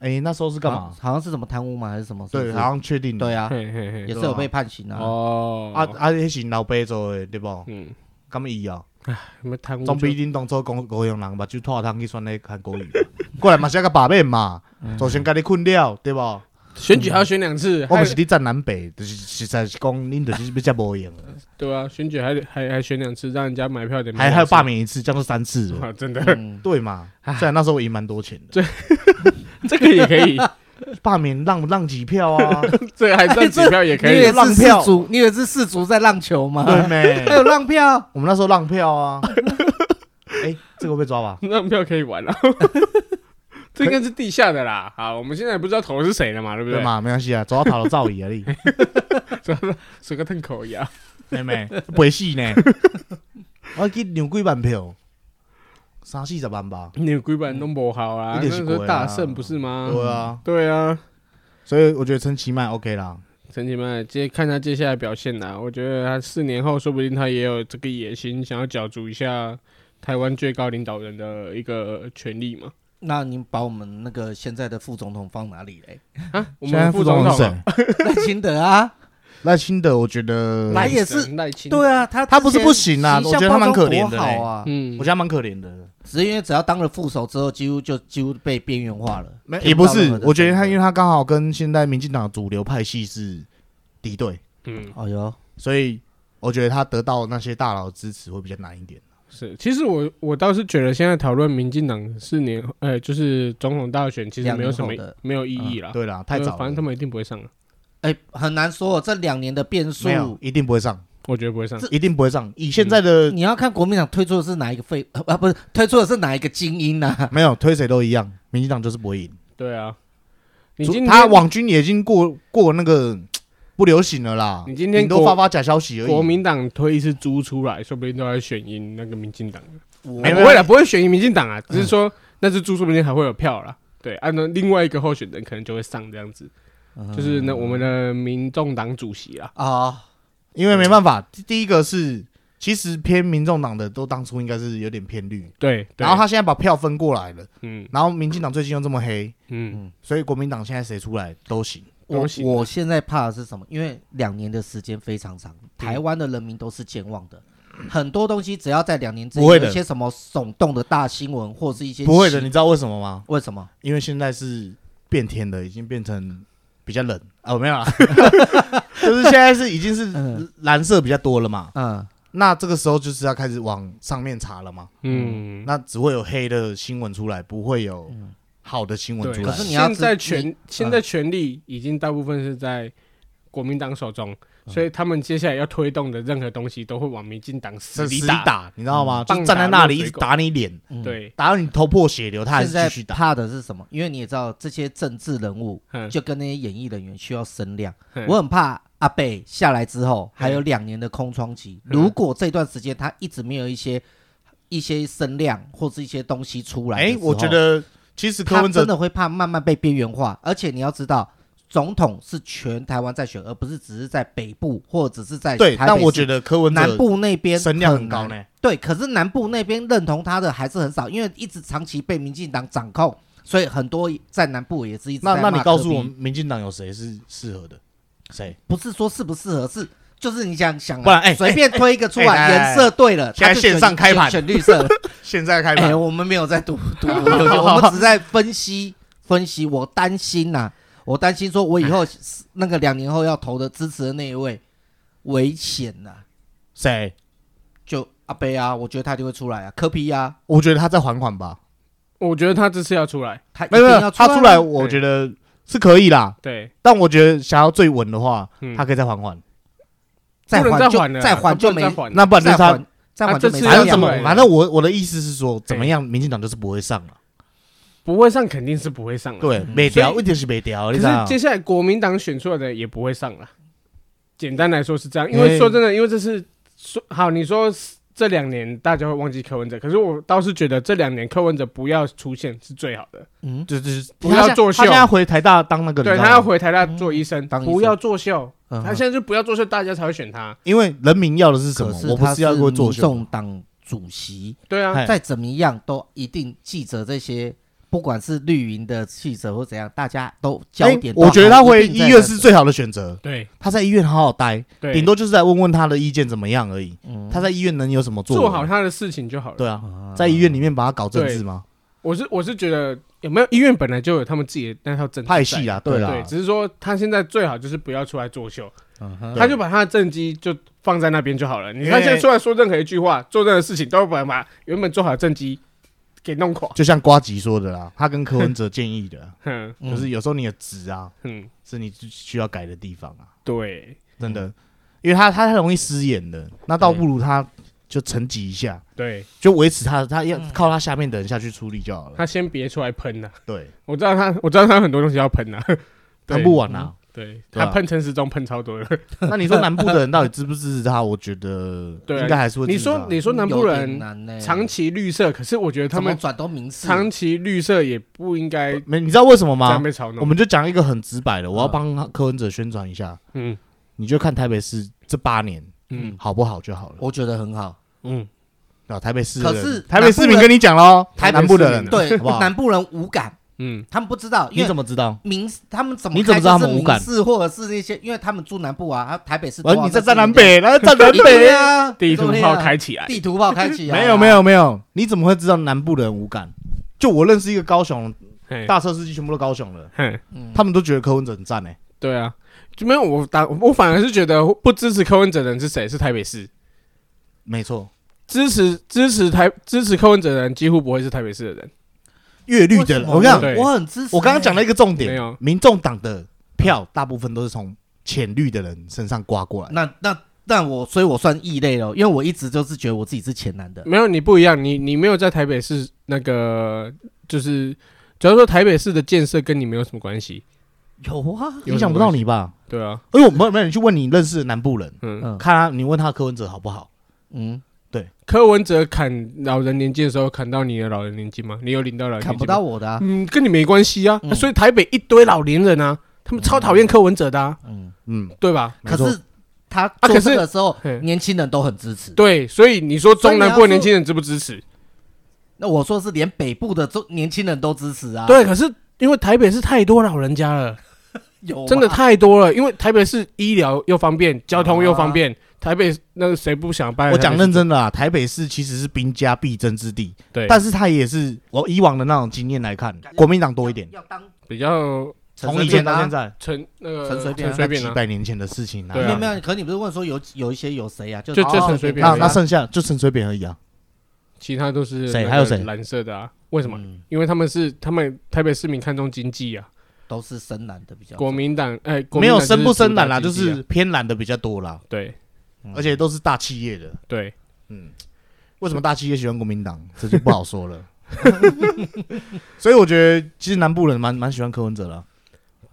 哎，那时候是干嘛？好像是什么贪污吗？还是什么？对，好像确定。对啊，也是有被判刑啊。哦，啊啊，那是老爸做的对不？嗯，咁伊啊。唉，什么贪污？总比恁当初讲高雄人把酒拖汤去选来韩国瑜，过来嘛是个把面嘛，首先给你困了，对不？选举还要选两次，我不是你站南北，就是实在是讲恁就是比较无用。对啊，选举还还还选两次，让人家买票点。还还有罢免一次，这样是三次。真的，对嘛？虽然那时候我赢蛮多钱的。对，这个也可以。罢免让让几票啊？这还让几票也可以让票。你以为是世足在让球吗？对没？还有让票？我们那时候让票啊。哎，这个会被抓吧？让票可以玩了。这应该是地下的啦。好，我们现在也不知道投的是谁了嘛，对不对？嘛，没关系啊，走到讨了造诣而已。主要是随个吞口一样。妹妹，不会死呢。我去两几万票。三四十万吧，你规版都不好啊，那是大胜不是吗？对啊，对啊，所以我觉得陈其迈 OK 啦，陈其迈接看他接下来表现啦，我觉得他四年后说不定他也有这个野心，想要角逐一下台湾最高领导人的一个权利嘛。那您把我们那个现在的副总统放哪里嘞？啊，我们副总统 赖清德啊。赖清德，我觉得来也是。赖清德，对啊，他他不是不行啊，我觉得他蛮可怜的，啊，嗯，我觉得他蛮可怜的，只是因为只要当了副手之后，几乎就几乎被边缘化了。没，也不是，我觉得他因为他刚好跟现在民进党主流派系是敌对，嗯，哦哟，所以我觉得他得到那些大佬的支持会比较难一点。是，其实我我倒是觉得现在讨论民进党四年，呃，就是总统大选，其实没有什么没有意义了。对啦，太早，反正他们一定不会上了。哎，很难说，这两年的变数，一定不会上。我觉得不会上，一定不会上。以现在的，你要看国民党推出的是哪一个废啊？不是推出的是哪一个精英呢？没有推谁都一样，民进党就是不会赢。对啊，他网军也已经过过那个不流行了啦。你今天都发发假消息而已。国民党推一次猪出来，说不定都要选赢那个民进党。不会了，不会选赢民进党啊，只是说那只猪说不定还会有票啦。对，按照另外一个候选人可能就会上这样子。就是那我们的民众党主席啊啊，因为没办法，第一个是其实偏民众党的都当初应该是有点偏绿，对，然后他现在把票分过来了，嗯，然后民进党最近又这么黑，嗯，所以国民党现在谁出来都行。我我现在怕的是什么？因为两年的时间非常长，台湾的人民都是健忘的，很多东西只要在两年之内有一些什么耸动的大新闻或是一些不会的，你知道为什么吗？为什么？因为现在是变天的，已经变成。比较冷。哦，没有啊，就是现在是已经是蓝色比较多了嘛，嗯，那这个时候就是要开始往上面查了嘛，嗯，那只会有黑的新闻出来，不会有好的新闻出来。可是你要现在权现在权力已经大部分是在国民党手中，所以他们接下来要推动的任何东西都会往民进党死里打，打，你知道吗？就站在那里一直打你脸，对，打到你头破血流，他还是继续打。怕的是什么？因为你也知道，这些政治人物就跟那些演艺人员需要声量，我很怕阿贝下来之后还有两年的空窗期。如果这段时间他一直没有一些一些声量或是一些东西出来，哎，我觉得其实柯文哲真的会怕慢慢被边缘化，而且你要知道。总统是全台湾在选，而不是只是在北部或者是在对。但我觉得柯文哲南部那边声量很高呢。对，可是南部那边认同他的还是很少，因为一直长期被民进党掌控，所以很多在南部也是一直在。那那你告诉我，民进党有谁是适合的？谁？不是说适不适合，是就是你想想，不然哎，随便推一个出来，颜色对了，现在线上开盘选绿色，现在开盘。我们没有在赌 赌，我们只在分析分析。我担心呐。我担心说，我以后那个两年后要投的支持的那一位危险呐。谁？就阿贝啊，我觉得他就会出来啊。科皮啊，我觉得他在缓缓吧。我觉得他这次要出来，他一定要他出来，我觉得是可以啦。对，但我觉得想要最稳的话，他可以再缓缓。再缓就再缓就没，那不然就他再缓就没。反正怎么，反正我我的意思是说，怎么样，民进党就是不会上了。不会上肯定是不会上了，对，没调问题是没调。可是接下来国民党选出来的也不会上了。简单来说是这样，因为说真的，因为这是说好，你说这两年大家会忘记柯文哲，可是我倒是觉得这两年柯文哲不要出现是最好的。嗯，就是不要作秀。他现在回台大当那个，对他要回台大做医生，不要作秀。他现在就不要作秀，大家才会选他。因为人民要的是什么？我不是要过作秀。众党主席，对啊，再怎么样都一定记者这些。不管是绿营的记者或怎样，大家都焦点都。我觉得他回医院是最好的选择。对，他在医院好好待，顶多就是在问问他的意见怎么样而已。他在医院能有什么做？做好他的事情就好了。对啊，在医院里面把他搞政治吗？我是我是觉得有没有医院本来就有他们自己的那套政治派系啊，对对，只是说他现在最好就是不要出来作秀，他就把他的政绩就放在那边就好了。你看现在出来说任何一句话、做任何事情，都把把原本做好的政绩。给弄垮，就像瓜吉说的啦，他跟柯文哲建议的，就是有时候你的纸啊，嗯，是你需要改的地方啊。对，真的，因为他他太容易失言的，那倒不如他就沉积一下，对，就维持他，他要靠他下面的人下去处理就好了。他先别出来喷了。对，我知道他，我知道他有很多东西要喷啊，喷不完啊。对，他喷陈时中喷超多了。那你说南部的人到底支不支持他？我觉得应该还是会。你说你说南部人长期绿色，可是我觉得他们转都名次，长期绿色也不应该。没，你知道为什么吗？我们就讲一个很直白的，我要帮柯文哲宣传一下。嗯，你就看台北市这八年，嗯，好不好就好了。我觉得很好。嗯，啊，台北市，可是台北市民跟你讲喽，台南部的人对，南部人无感。嗯，他们不知道，你怎么知道？民他们怎么？你怎么知道他们无感？是或者是那些，因为他们住南部啊，啊，台北市。而你在在南北，然后站南北啊，地图炮开起来，地图炮开起来。没有没有没有，你怎么会知道南部的人无感？就我认识一个高雄大车司机，全部都高雄的，他们都觉得柯文哲很赞呢。对啊，就没有我打，我反而是觉得不支持柯文哲的人是谁？是台北市。没错，支持支持台支持柯文哲的人几乎不会是台北市的人。越绿的人，我跟你讲，我很支持。我刚刚讲了一个重点，民众党的票大部分都是从浅绿的人身上刮过来。那那那我，所以我算异类了，因为我一直就是觉得我自己是浅蓝的。没有，你不一样，你你没有在台北市那个，就是假如说台北市的建设跟你没有什么关系。有啊，影响不到你吧？对啊。哎呦，没有没有，你去问你认识的南部人，嗯，看他，你问他柯文哲好不好？嗯。对，柯文哲砍老人年纪的时候，砍到你的老人年纪吗？你有领到老人？砍不到我的，嗯，跟你没关系啊。所以台北一堆老年人啊，他们超讨厌柯文哲的，嗯嗯，对吧？可是他做这个时候，年轻人都很支持。对，所以你说中南部的年轻人支不支持？那我说是连北部的中年轻人都支持啊。对，可是因为台北是太多老人家了，有真的太多了。因为台北是医疗又方便，交通又方便。台北那个谁不想搬？我讲认真的啊，台北市其实是兵家必争之地。对，但是他也是我以往的那种经验来看，国民党多一点。要当比较从以前到现在，陈那个陈水扁，陈水扁几百年前的事情。没有没有，可你不是问说有有一些有谁啊？就就陈水扁。那那剩下就陈水扁而已啊，其他都是谁？还有谁？蓝色的啊？为什么？因为他们是他们台北市民看重经济啊。都是深蓝的比较。国民党哎，没有深不深蓝啦，就是偏蓝的比较多啦。对，而且都是大企业的。对，嗯，为什么大企业喜欢国民党？这就不好说了。所以我觉得，其实南部人蛮蛮喜欢柯文哲了。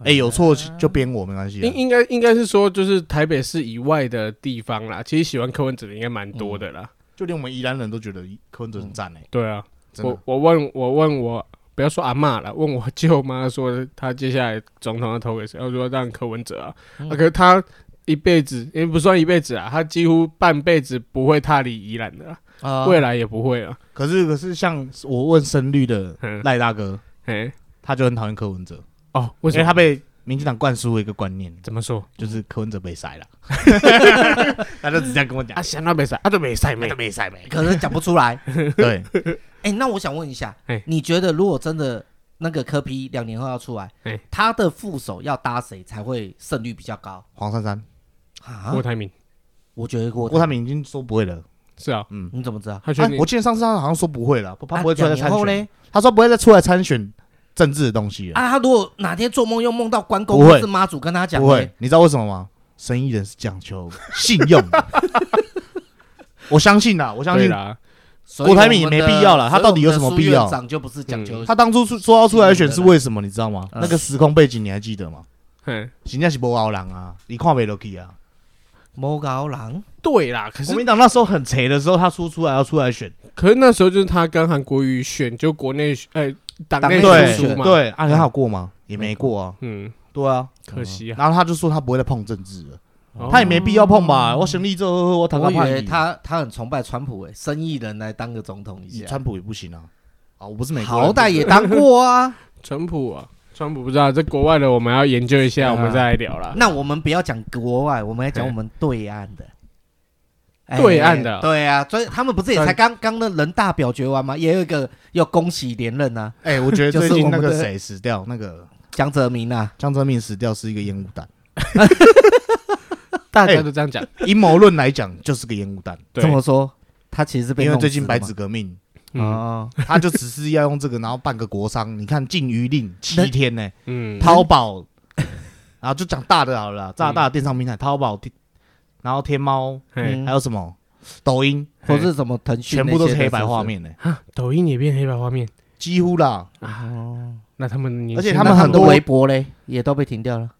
哎，有错就编我没关系。应应该应该是说，就是台北市以外的地方啦，其实喜欢柯文哲的应该蛮多的啦。就连我们宜兰人都觉得柯文哲很赞哎。对啊，我我问我问我不要说阿嬷了，问我舅妈说他接下来总统要投给谁？我说让柯文哲啊。可是他一辈子也不算一辈子啊，他几乎半辈子不会踏离宜兰的。啊，未来也不会啊。可是，可是像我问深绿的赖大哥，哎，他就很讨厌柯文哲哦，为什么？因为他被民进党灌输了一个观念，怎么说？就是柯文哲被塞了。他就直接跟我讲，啊，想到被塞，啊，都没塞没，都没塞没，可是讲不出来。对，哎，那我想问一下，你觉得如果真的那个柯批两年后要出来，他的副手要搭谁才会胜率比较高？黄珊珊啊，郭台铭，我觉得郭郭台铭已经说不会了。是啊，嗯，你怎么知道？他我记得上次他好像说不会了，他不会出来参选。他说不会再出来参选政治的东西了啊。他如果哪天做梦又梦到关公或是妈祖跟他讲，不会，你知道为什么吗？生意人是讲求信用 的。我相信啦，我相信啦。郭台铭也没必要了，他到底有什么必要？就不是讲究。他当初说要出来选是为什么？你知道吗？那个时空背景你还记得吗？嗯，人家是不熬人啊，你看不落去啊。某高郎对啦，可是国民党那时候很贼的时候，他说出来要出来选，可是那时候就是他跟韩国瑜选，就国内哎党内选嘛，对，啊，很好过吗？也没过啊，嗯，对啊，可惜啊。然后他就说他不会再碰政治了，他也没必要碰吧？我选立之后，我谈个判。他他很崇拜川普，哎，生意人来当个总统一下，川普也不行啊，啊，我不是美国，好歹也当过啊，川普啊。川普不知道，在国外的我们要研究一下，我们再来聊啦。那我们不要讲国外，我们来讲我们对岸的。对岸的，对啊，所以他们不是也才刚刚的人大表决完吗？也有一个要恭喜连任啊。哎，我觉得 最近那个谁死掉，那个江泽民啊，江泽民死掉是一个烟雾弹。大家都这样讲，阴谋论来讲就是个烟雾弹。这么说，他其实是因为最近白纸革命。哦，他就只是要用这个，然后办个国商。你看禁渔令七天呢，嗯，淘宝，然 后就讲大的好了，大大的电商平台，淘宝，然后天猫，还有什么抖音或是什么腾讯，全部都是黑白画面呢。抖音也变黑白画面，几乎啦。哦，那他们，而且他们很多微博嘞，也都被停掉了。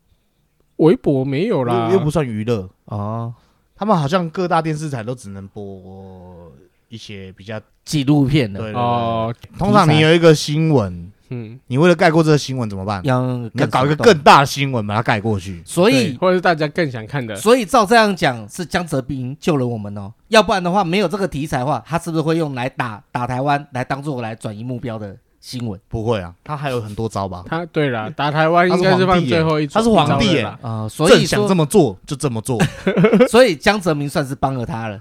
微博没有啦，又不算娱乐哦。他们好像各大电视台都只能播。一些比较纪录片的哦，通常你有一个新闻，嗯，你为了盖过这个新闻怎么办？要要搞一个更大的新闻把它盖过去，所以或者是大家更想看的。所以照这样讲，是江泽民救了我们哦，要不然的话，没有这个题材的话，他是不是会用来打打台湾，来当做来转移目标的新闻？不会啊，他还有很多招吧？他对了，打台湾应该是放最后一招，他是皇帝啊，所以想这么做就这么做，所以江泽民算是帮了他了。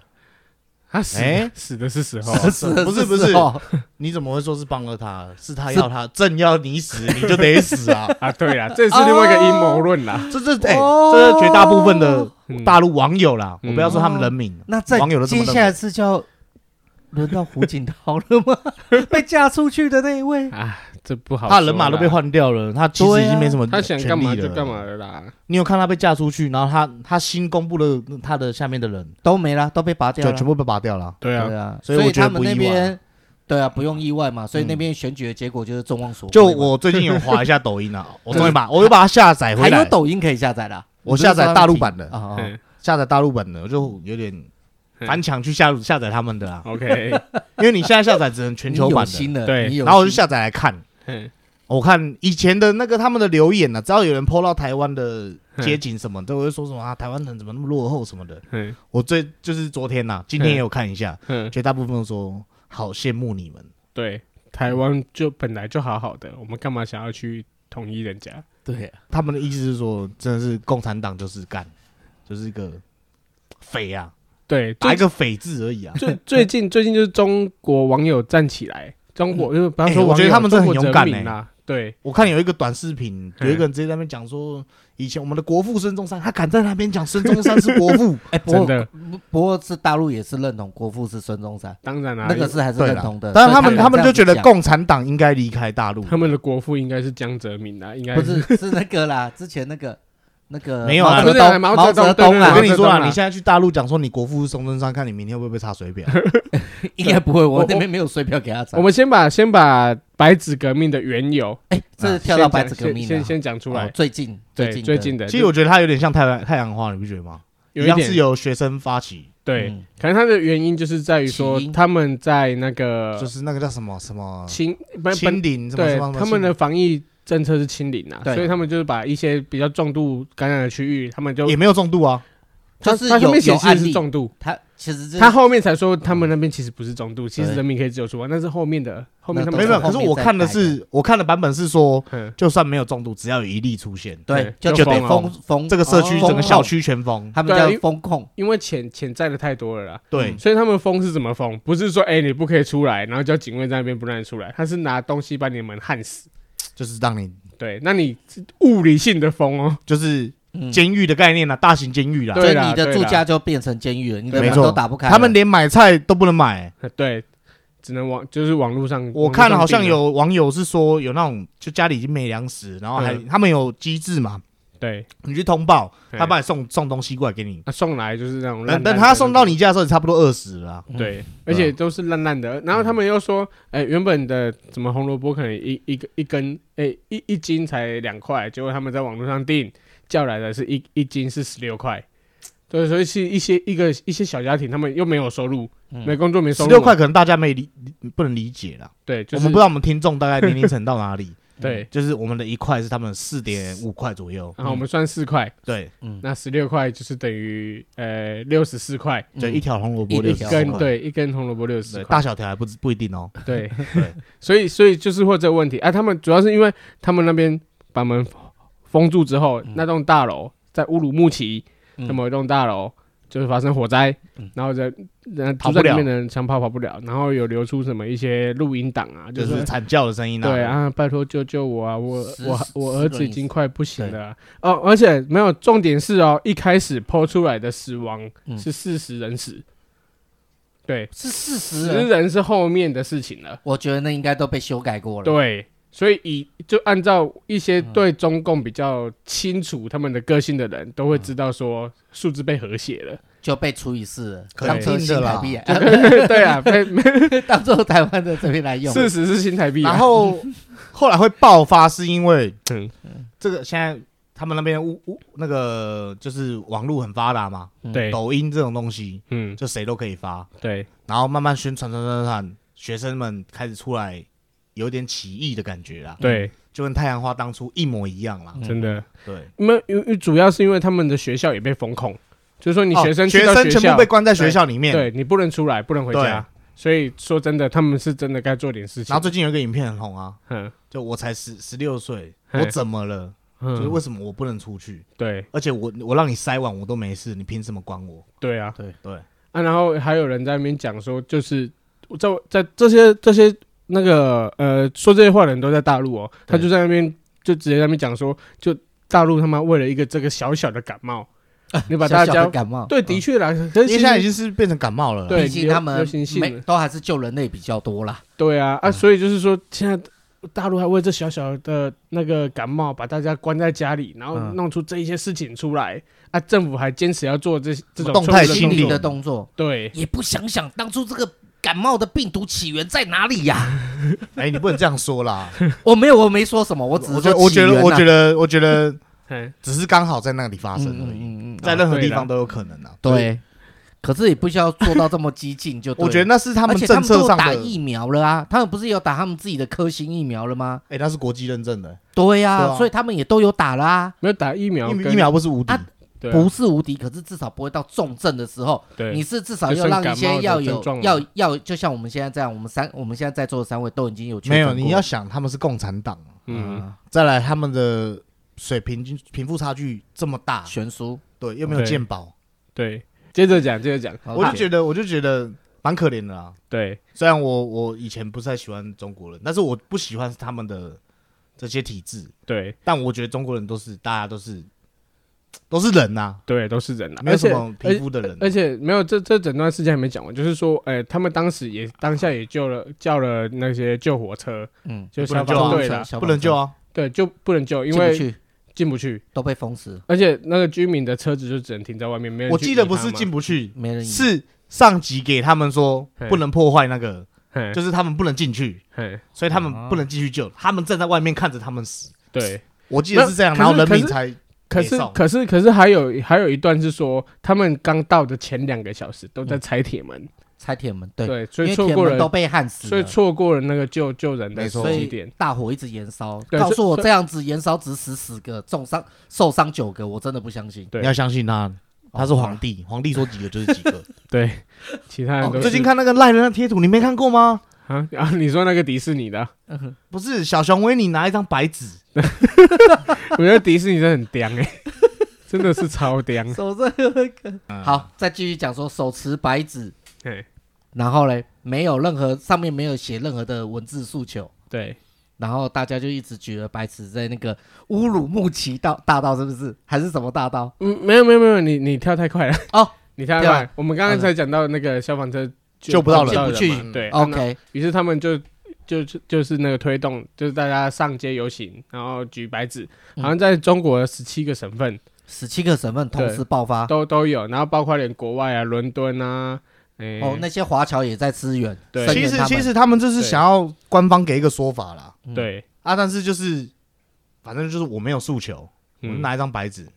他死死的是时候，不是不是，你怎么会说是帮了他？是他要他正要你死，你就得死啊！啊，对啊，这是另外一个阴谋论啦。这这哎，这是绝大部分的大陆网友啦。我不要说他们人民，那网友的接下来是叫轮到胡锦涛了吗？被嫁出去的那一位啊。这不好，他人马都被换掉了，他其实已经没什么，他想干嘛就干嘛了啦。你有看他被嫁出去，然后他他新公布了他的下面的人都没了，都被拔掉了，全部被拔掉了。对啊，对啊所以我觉得不意外。对啊，不用意外嘛。所以那边选举的结果就是众望所归。就我最近有划一下抖音啊，我终于把我又把它下载回来。还有抖音可以下载的，我下载大陆版的，下载大陆版的，我就有点翻墙去下下载他们的啊。OK，因为你现在下载只能全球版的，对，然后我就下载来看。我看以前的那个他们的留言呢，只要有人 po 到台湾的街景什么，都会说什么啊，台湾人怎么那么落后什么的。我最就是昨天呐，今天也有看一下，绝大部分都说好羡慕你们。对，台湾就本来就好好的，我们干嘛想要去统一人家？对，他们的意思是说，真的是共产党就是干，就是一个匪啊，对，打一个匪字而已啊。最最近 最近就是中国网友站起来，中国就是比方说，我觉得他们真的很勇敢对，我看有一个短视频，有一个人直接在那边讲说，以前我们的国父孙中山，他敢在那边讲孙中山是国父，哎，真的，不过是大陆也是认同国父是孙中山，当然啦，那个是还是认同的。但是他们他们就觉得共产党应该离开大陆，他们的国父应该是江泽民啊，应该不是是那个啦，之前那个。那个没有啊，毛泽东，毛泽东啊！我跟你说啊，你现在去大陆讲说你国父是孙中山，看你明天会不会被查水表？应该不会，我那边没有水表给他查。我们先把先把白纸革命的缘由，哎，这是跳到白纸革命，先先讲出来。最近，最近，最近的，其实我觉得它有点像太阳太阳花，你不觉得吗？有一样是由学生发起，对，可能它的原因就是在于说他们在那个就是那个叫什么什么清清零，对，他们的防疫。政策是清零啊，所以他们就是把一些比较重度感染的区域，他们就也没有重度啊。他他后面显示是重度，他其实他后面才说他们那边其实不是重度，其实人民可以自由出关，但是后面的后面他们没有。可是我看的是我看的版本是说，就算没有重度，只要有一例出现，对，就得封封这个社区整个小区全封，他们叫封控，因为潜潜在的太多了啦。对，所以他们封是怎么封？不是说哎你不可以出来，然后叫警卫在那边不让你出来，他是拿东西把你们焊死，就是让你。对，那你物理性的封哦，就是监狱的概念啦，大型监狱啦，所以你的住家就变成监狱了，你的门都打不开，他们连买菜都不能买，对，只能网就是网络上。我看好像有网友是说有那种就家里已经没粮食，然后还他们有机制嘛。对，你去通报，他帮你送送东西过来给你。他送来就是那种，烂等他送到你家的时候，你差不多饿死了。对，而且都是烂烂的。然后他们又说，哎，原本的什么红萝卜可能一一个一根，哎，一一斤才两块，结果他们在网络上订叫来的是一一斤是十六块。对，所以是一些一个一些小家庭，他们又没有收入，没工作没收入。十六块可能大家没理不能理解了。对，我们不知道我们听众大概年龄层到哪里。对，就是我们的一块是他们四点五块左右，然后我们算四块，对，嗯，那十六块就是等于呃六十四块，就一条红萝卜六十四块，一根对，一根红萝卜六十四块，大小条还不不一定哦，对对，所以所以就是会这个问题，哎，他们主要是因为他们那边把门封住之后，那栋大楼在乌鲁木齐，那么一栋大楼。就是发生火灾，然后在人住在里面的人想跑跑不了，然后有流出什么一些录音档啊，就是惨叫的声音啊。对啊，拜托救救我啊！我我我儿子已经快不行了哦，而且没有重点是哦，一开始 po 出来的死亡是四十人死，对，是四十十人是后面的事情了。我觉得那应该都被修改过了。对。所以以就按照一些对中共比较清楚他们的个性的人，都会知道说数字被和谐了，就被除以四了，当做新台币。对啊，被 当做台湾的这边来用。事实是新台币。然后后来会爆发，是因为嗯，这个现在他们那边乌乌那个就是网络很发达嘛，对，抖音这种东西，嗯，就谁都可以发，对。然后慢慢宣传传传传，学生们开始出来。有点起义的感觉啦，对，就跟太阳花当初一模一样啦，真的，对，因为因为主要是因为他们的学校也被封控，就是说你学生学生全部被关在学校里面，对你不能出来，不能回家，所以说真的，他们是真的该做点事情。然后最近有一个影片很红啊，嗯，就我才十十六岁，我怎么了？就是为什么我不能出去？对，而且我我让你塞碗我都没事，你凭什么关我？对啊，对对。啊，然后还有人在那边讲说，就是在在这些这些。那个呃，说这些话的人都在大陆哦，他就在那边就直接在那边讲说，就大陆他妈为了一个这个小小的感冒，你把大家感冒，对，的确啦，可是现在已经是变成感冒了，毕竟他们没都还是救人类比较多啦。对啊，啊，所以就是说，现在大陆还为这小小的那个感冒把大家关在家里，然后弄出这一些事情出来，啊，政府还坚持要做这这种动态心理的动作，对，也不想想当初这个。感冒的病毒起源在哪里呀？哎，你不能这样说啦！我没有，我没说什么，我只是说，我觉得，我觉得，我觉得，只是刚好在那里发生而已。在任何地方都有可能啊。对，可是也不需要做到这么激进。就我觉得那是他们政策上的。打疫苗了啊！他们不是有打他们自己的科兴疫苗了吗？哎，那是国际认证的。对呀，所以他们也都有打啦。没有打疫苗，疫苗不是无敌。不是无敌，可是至少不会到重症的时候。对，你是至少要让一些要有要要，就像我们现在这样，我们三我们现在在座的三位都已经有没有？你要想他们是共产党，嗯，再来他们的水平均贫富差距这么大悬殊，对，又没有健保，对，接着讲，接着讲，我就觉得我就觉得蛮可怜的啊。对，虽然我我以前不是太喜欢中国人，但是我不喜欢是他们的这些体制。对，但我觉得中国人都是大家都是都是人呐，对，都是人呐，没有什么皮肤的人。而且没有这这整段事件还没讲完，就是说，哎，他们当时也当下也救了叫了那些救火车，嗯，就消防队了，不能救啊，对，就不能救，因为。进不去，都被封死，而且那个居民的车子就只能停在外面，没人。我记得不是进不去，没人，是上级给他们说不能破坏那个，就是他们不能进去，所以他们不能继续救，他们站在外面看着他们死。对，我记得是这样，然后人民才。可是可是可是还有还有一段是说，他们刚到的前两个小时都在拆铁门。拆铁门，对对，所以错过了都被焊死，所以错过了那个救救人的时点。大火一直延烧，告诉我这样子延烧只死十个，重伤受伤九个，我真的不相信。你要相信他，他是皇帝，皇帝说几个就是几个。对，其他人最近看那个赖人的贴图，你没看过吗？啊啊！你说那个迪士尼的，不是小熊维尼拿一张白纸，我觉得迪士尼真的很屌哎，真的是超屌。手上有一个，好，再继续讲说手持白纸。对，然后嘞，没有任何上面没有写任何的文字诉求。对，然后大家就一直举着白纸在那个乌鲁木齐道大道，是不是？还是什么大道？嗯，没有没有没有，你你跳太快了哦，你跳太快。我们刚刚才讲到那个消防车救不到人，进不去。对，OK。于是他们就就是就是那个推动，就是大家上街游行，然后举白纸，好像在中国十七个省份，十七个省份同时爆发，都都有，然后包括连国外啊，伦敦啊。哦，那些华侨也在支援。对，其实其实他们就是想要官方给一个说法啦。对啊，但是就是反正就是我没有诉求，我们拿一张白纸。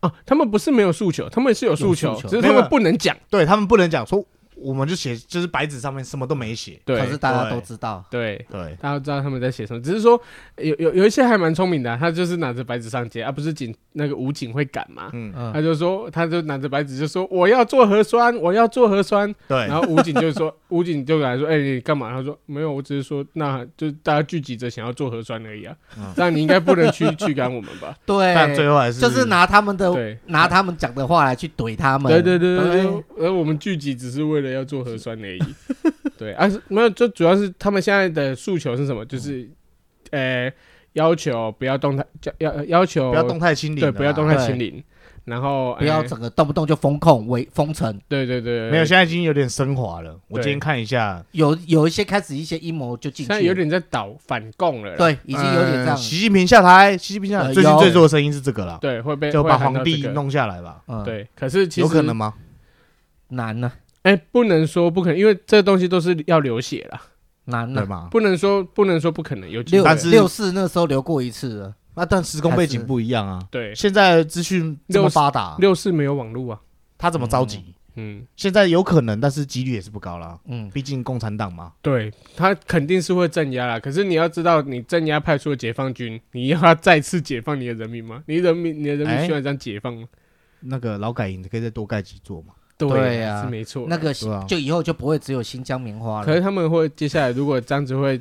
哦，他们不是没有诉求，他们是有诉求，只是他们不能讲。对，他们不能讲说。我们就写，就是白纸上面什么都没写，对，可是大家都知道，对。对，大家都知道他们在写什么，只是说有有有一些还蛮聪明的，他就是拿着白纸上街，而不是警那个武警会赶嘛，嗯。嗯，他就说他就拿着白纸就说我要做核酸，我要做核酸，对，然后武警就说 武警就来说，哎，你干嘛？他说没有，我只是说那就大家聚集着想要做核酸而已啊，那你应该不能去驱赶我们吧？对，但最后还是就是拿他们的拿他们讲的话来去怼他们，对对对对，而我们聚集只是为了要做核酸而已。对，啊，是没有，就主要是他们现在的诉求是什么？就是，呃，要求不要动态，要要求不要动态清零，对，不要动态清零，然后不要整个动不动就封控、围封城。对对对，没有，现在已经有点升华了。我今天看一下，有有一些开始一些阴谋就进，现在有点在倒反共了。对，已经有点这样。习近平下台，习近平下台，最近最弱的声音是这个了。对，会被就把皇帝弄下来吧。对，可是其实有可能吗？难呢。哎，不能说不可能，因为这东西都是要流血了，难了嘛？不能说不能说不可能有六六四那时候流过一次了，那但时空背景不一样啊。对，现在资讯这么发达，六四没有网络啊，他怎么着急？嗯，现在有可能，但是几率也是不高啦。嗯，毕竟共产党嘛。对，他肯定是会镇压啦。可是你要知道，你镇压派出的解放军，你要他再次解放你的人民吗？你人民，你的人民需要这样解放吗？那个劳改营可以再多盖几座嘛？对呀，是没错。那个就以后就不会只有新疆棉花了。可是他们会接下来，如果这样子会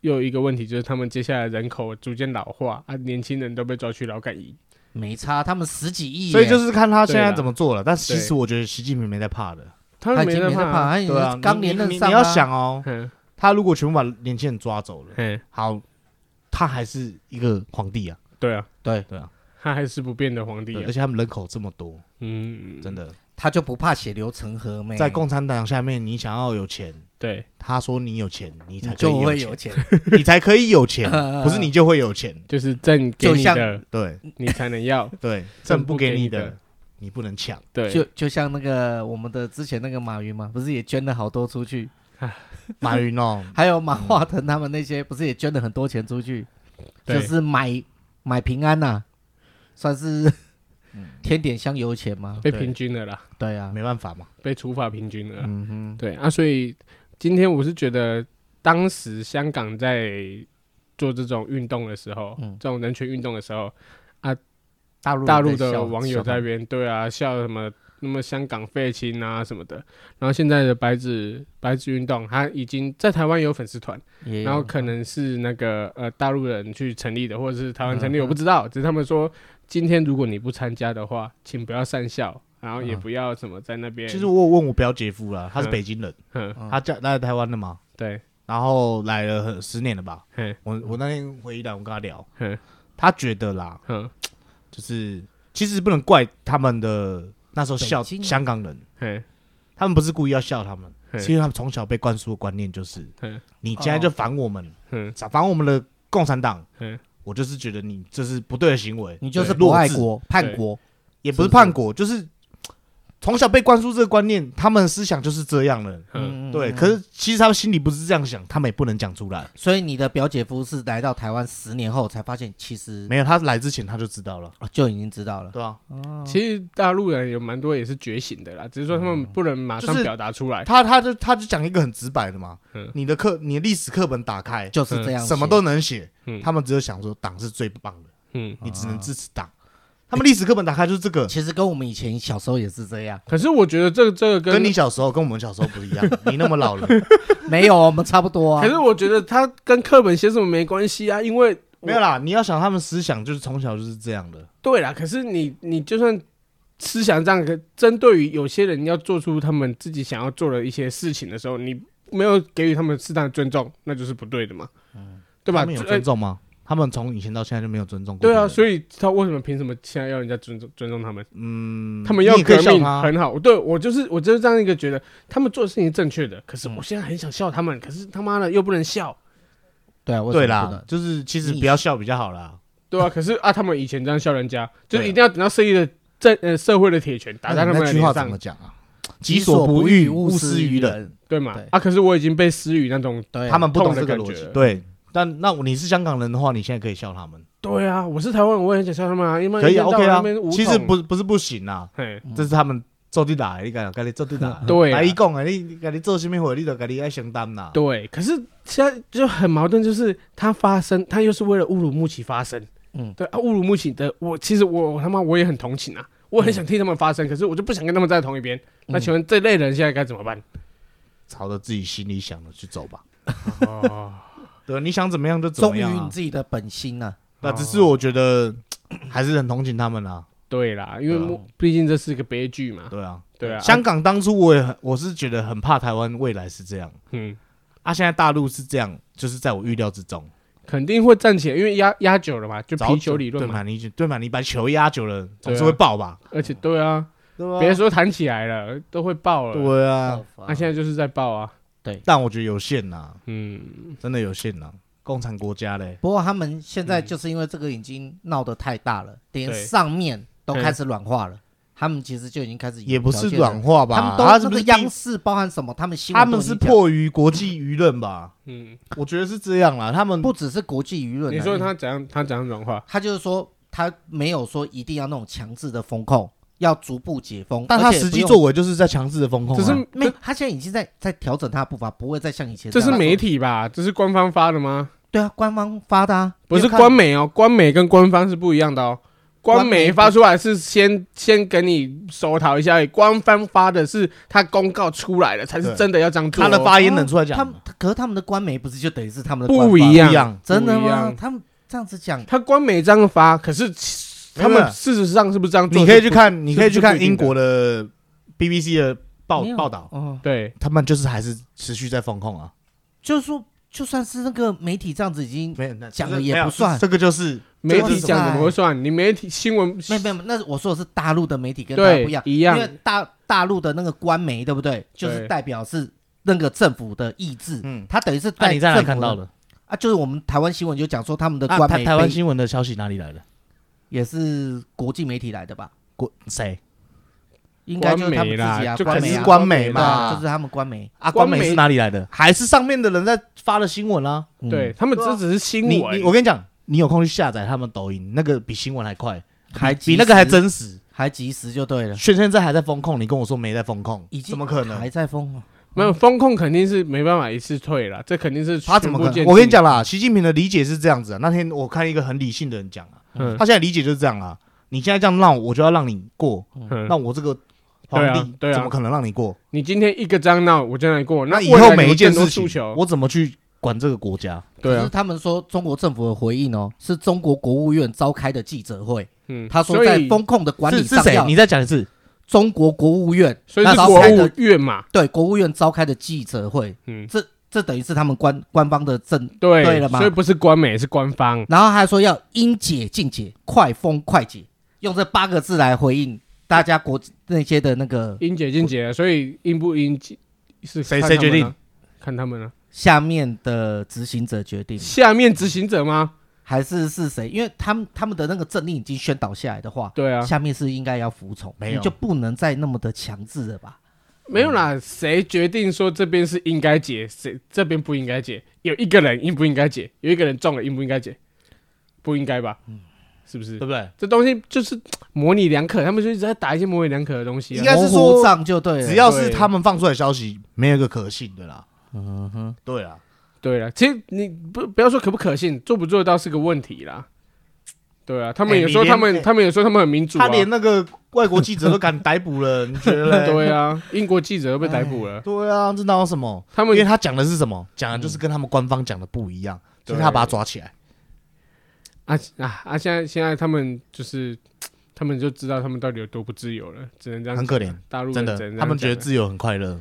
又有一个问题，就是他们接下来人口逐渐老化啊，年轻人都被抓去劳改营。没差，他们十几亿，所以就是看他现在怎么做了。但其实我觉得习近平没在怕的，他没在怕。对啊，刚连任上，你要想哦，他如果全部把年轻人抓走了，好，他还是一个皇帝啊。对啊，对对啊，他还是不变的皇帝，而且他们人口这么多，嗯，真的。他就不怕血流成河没？在共产党下面，你想要有钱，对，他说你有钱，你才就会有钱，你才可以有钱，不是你就会有钱，就是挣给你的，对，你才能要，对，挣不给你的，你不能抢，对，就就像那个我们的之前那个马云嘛，不是也捐了好多出去？马云哦，还有马化腾他们那些，不是也捐了很多钱出去？就是买买平安呐，算是。添点香油钱吗？被平均了啦。对啊，没办法嘛，被处罚平均了。嗯哼，对啊，所以今天我是觉得，当时香港在做这种运动的时候，这种人权运动的时候啊，大陆大陆的网友在那边对啊笑什么，那么香港废青啊什么的。然后现在的白纸白纸运动，他已经在台湾有粉丝团，然后可能是那个呃大陆人去成立的，或者是台湾成立，我不知道，只是他们说。今天如果你不参加的话，请不要善笑，然后也不要什么在那边。其实我有问我表姐夫了，他是北京人，他家他在台湾的嘛？对，然后来了十年了吧？我我那天回宜兰，我跟他聊，他觉得啦，就是其实不能怪他们的那时候笑香港人，他们不是故意要笑他们，是因为他们从小被灌输的观念就是，你现在就反我们，反我们的共产党，我就是觉得你这是不对的行为，你就是不爱国叛国，也不是叛国，就是。从小被灌输这个观念，他们的思想就是这样的。嗯，对。可是其实他们心里不是这样想，他们也不能讲出来。所以你的表姐夫是来到台湾十年后才发现，其实没有。他来之前他就知道了，就已经知道了。对啊。其实大陆人有蛮多也是觉醒的啦，只是说他们不能马上表达出来。他他就他就讲一个很直白的嘛。你的课，你的历史课本打开就是这样，什么都能写。他们只有想说党是最棒的。嗯，你只能支持党。他们历史课本打开就是这个，其实跟我们以前小时候也是这样。可是我觉得这个这个跟跟你小时候跟我们小时候不一样，你那么老了，没有，我们差不多啊。可是我觉得他跟课本写什么没关系啊，因为没有啦。你要想他们思想就是从小就是这样的。对啦，可是你你就算思想这样，可针对于有些人要做出他们自己想要做的一些事情的时候，你没有给予他们适当的尊重，那就是不对的嘛。嗯，对吧？没有尊重吗？他们从以前到现在就没有尊重过。对啊，所以他为什么凭什么现在要人家尊重尊重他们？嗯，他们要革命很好。对我就是我就是这样一个觉得，他们做的事情是正确的。可是我现在很想笑他们，可是他妈的又不能笑。对啊，对啦，就是其实不要笑比较好啦。对啊，可是啊，他们以前这样笑人家，就是一定要等到社会的在呃社会的铁拳打在他们的脸上。怎么讲啊？己所不欲，勿施于人，对吗？啊，可是我已经被施予那种他们不懂的感觉。对。但那你是香港人的话，你现在可以笑他们。对啊，我是台湾人，我也很想笑他们啊。因为可以 OK 啊，其实不不是不行啊。这是他们做 对打，你讲，跟你做对打。对，来一讲啊，你跟你做什么活，你都跟你爱承担呐。对，可是现在就很矛盾，就是他发生，他又是为了乌鲁木齐发生。嗯，对啊，乌鲁木齐的我，其实我他妈我也很同情啊，我很想替他们发声，可是我就不想跟他们在同一边。那请问这类人现在该怎么办？朝着自己心里想的去走吧。哦。对，你想怎么样就怎么样，忠于你自己的本心呐。那只是我觉得 还是很同情他们啦。对啦，因为毕竟这是个悲剧嘛。对啊，对啊。香港当初我也很，我是觉得很怕台湾未来是这样。嗯。啊，现在大陆是这样，就是在我预料之中，肯定会站起来，因为压压久了嘛，就皮球理论嘛。你对嘛？你把球压久了，总是会爆吧？而且对啊，别说弹起来了，都会爆了。对啊，那现在就是在爆啊。对，但我觉得有限呐，嗯，真的有限呐。共产国家嘞，不过他们现在就是因为这个已经闹得太大了，连上面都开始软化了。他们其实就已经开始也不是软化吧？他们都这个央视包含什么？他们他们是迫于国际舆论吧？嗯，我觉得是这样啦。他们不只是国际舆论，你说他怎样？他怎样软化？他就是说他没有说一定要那种强制的风控。要逐步解封，但他实际作为就是在强制的封控。只是没，他现在已经在在调整他的步伐，不会再像以前。这是媒体吧？这是官方发的吗？对啊，官方发的啊，不是官媒哦，官媒跟官方是不一样的哦。官媒发出来是先先给你收讨一下，官方发的是他公告出来了，才是真的要这样做。他的发言能出来讲，他们可是他们的官媒不是就等于是他们的不一样？真的吗？他们这样子讲，他官媒这样发，可是。他们事实上是不是这样做？你可以去看，你可以去看英国的 BBC 的报报道。对，他们就是还是持续在封控啊。就是说，就算是那个媒体这样子已经讲了也不算。这个就是媒体讲怎么会算？你媒体新闻没有没有，那我说的是大陆的媒体跟大陆不一样，一样。因为大大陆的那个官媒对不对？就是代表是那个政府的意志。嗯，他等于是在你在哪看到的啊？就是我们台湾新闻就讲说他们的官媒。台湾新闻的消息哪里来的？也是国际媒体来的吧？国谁？应该就是他们自己啊，就是官媒嘛，就是他们官媒啊。官媒是哪里来的？还是上面的人在发的新闻啊？对他们这只是新闻。我跟你讲，你有空去下载他们抖音，那个比新闻还快，还比那个还真实，还及时就对了。现现在还在风控，你跟我说没在风控，怎么可能还在风控？没有风控肯定是没办法一次退了，这肯定是他怎么可能？我跟你讲啦，习近平的理解是这样子啊。那天我看一个很理性的人讲啊。嗯，他现在理解就是这样啊！你现在这样闹我就要让你过，那我这个皇帝怎么可能让你过？你今天一个这样闹，我就让你过。那以后每一件事情，我怎么去管这个国家？对啊，他们说中国政府的回应哦，是中国国务院召开的记者会。嗯，他说在风控的管理上，是谁？你再讲一次，中国国务院，所以是国务院嘛？对，国务院召开的记者会。嗯，这这等于是他们官官方的证对对了吗？所以不是官媒，是官方。然后他说要应解尽解，快封快解，用这八个字来回应大家国那些的那个应解尽解，所以应不应解是谁谁决定？看他们了。下面的执行者决定。下面执行者吗？还是是谁？因为他们他们的那个政令已经宣导下来的话，对啊，下面是应该要服从，没有你就不能再那么的强制了吧？没有啦，谁决定说这边是应该解，谁这边不应该解？有一个人应不应该解？有一个人中了应不应该解？不应该吧？嗯，是不是？对不对？这东西就是模棱两可，他们就一直在打一些模棱两可的东西。应该是说账就对了，只要是他们放出来的消息，没有一个可信的啦。嗯哼，对啊，对啊。其实你不不要说可不可信，做不做得到是个问题啦。对啊，他们也说他们，他们也说他们很民主。他连那个。外国记者都敢逮捕了，你觉得？对啊，英国记者都被逮捕了。对啊，这闹什么？他们因为他讲的是什么？讲的就是跟他们官方讲的不一样，所以他把他抓起来。啊啊啊！现在现在他们就是，他们就知道他们到底有多不自由了，只能这样。很可怜，大陆真的，他们觉得自由很快乐。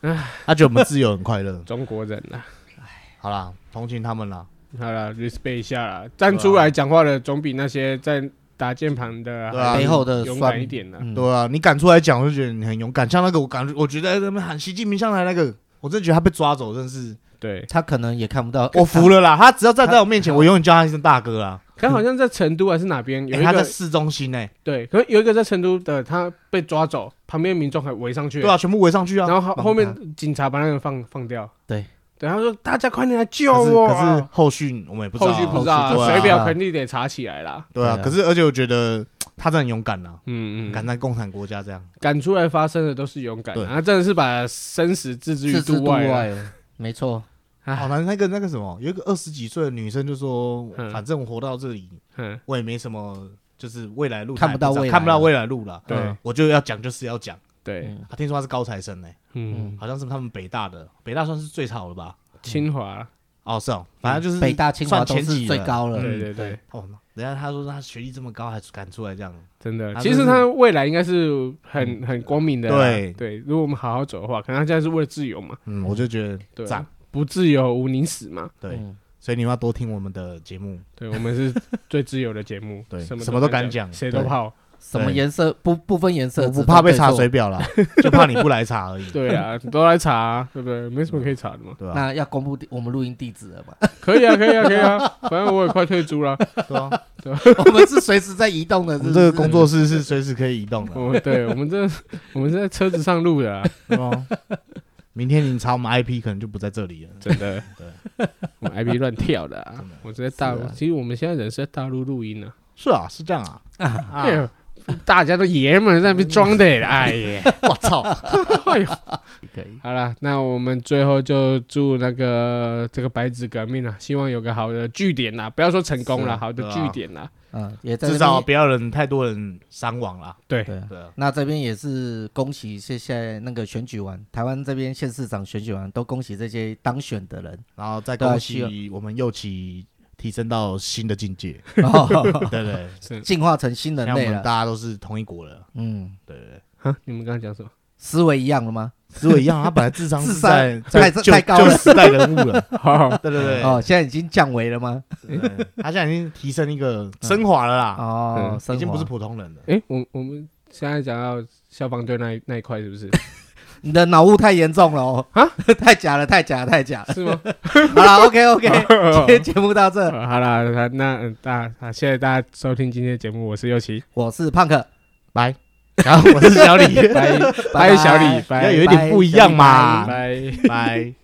唉，他觉得我们自由很快乐。中国人啊，唉，好啦，同情他们啦。好了，respect 一下啦，站出来讲话的总比那些在。打键盘的，背后的勇敢一点的，对啊，你敢出来讲，我就觉得你很勇敢。像那个，我感觉，我觉得他们喊习近平上来那个，我真的觉得他被抓走，真是。对，他可能也看不到，我服了啦。他只要站在我面前，我永远叫他一声大哥啊。他好像在成都还是哪边，有一个在市中心诶。对，可能有一个在成都的，他被抓走，旁边民众还围上去。对啊，全部围上去啊。然后后后面警察把那个放放掉。对。对，他说：“大家快点来救我！”可是后续我们也不知道，后续不知道，水表肯定得查起来啦。对啊，可是而且我觉得他真的很勇敢呐，嗯嗯，敢在共产国家这样敢出来发声的都是勇敢，他真的是把生死置之于度外。没错，好难。那个那个什么，有一个二十几岁的女生就说：“反正我活到这里，我也没什么，就是未来路看不到未看不到未来路了。”对，我就要讲，就是要讲。对，他听说他是高材生呢，嗯，好像是他们北大的，北大算是最好的吧。清华哦，是哦，反正就是北大、清华都是最高了。对对对，哦，人家他说他学历这么高，还敢出来这样，真的。其实他未来应该是很很光明的。对对，如果我们好好走的话，可能他现在是为了自由嘛。嗯，我就觉得对，不自由无宁死嘛。对，所以你们要多听我们的节目。对，我们是最自由的节目。对，什么都敢讲，谁都泡。什么颜色不不分颜色，我不怕被查水表了，就怕你不来查而已。对啊，都来查，对不对？没什么可以查的嘛。对啊。那要公布我们录音地址了吗？可以啊，可以啊，可以啊。反正我也快退租了。对啊，对。我们是随时在移动的，这个工作室是随时可以移动的。我们对，我们这我们是在车子上录的。明天你查我们 IP，可能就不在这里了。真的，对。我们 IP 乱跳的。我在大陆，其实我们现在人是在大陆录音呢。是啊，是这样啊。啊。大家都爷们在那边装的，哎呀，我操！哎呦，可以。好了，那我们最后就祝那个这个白纸革命啊，希望有个好的据点呐，不要说成功了，好的据点呐，嗯，也至少不要人太多人伤亡了。对对对。那这边也是恭喜，谢谢那个选举完，台湾这边县市长选举完，都恭喜这些当选的人，然后再恭喜我们又起。提升到新的境界，对对，进化成新人类了。大家都是同一国了，嗯，对对。哈，你们刚刚讲什么？思维一样了吗？思维一样，他 本来智商智商太太高了，时代人物了。对对对。哦，现在已经降维了吗？他现在已经提升一个升华了啦。哦，已经不是普通人了。哎，我我们现在讲到消防队那那一块是不是？你的脑雾太严重了哦！啊，太假了，太假了，太假了，是吗？好了，OK OK，今天节目到这，好了，那大好，谢谢大家收听今天的节目，我是优奇，我是胖克，拜，然后我是小李，拜拜，小李，拜，要有一点不一样嘛，拜。拜。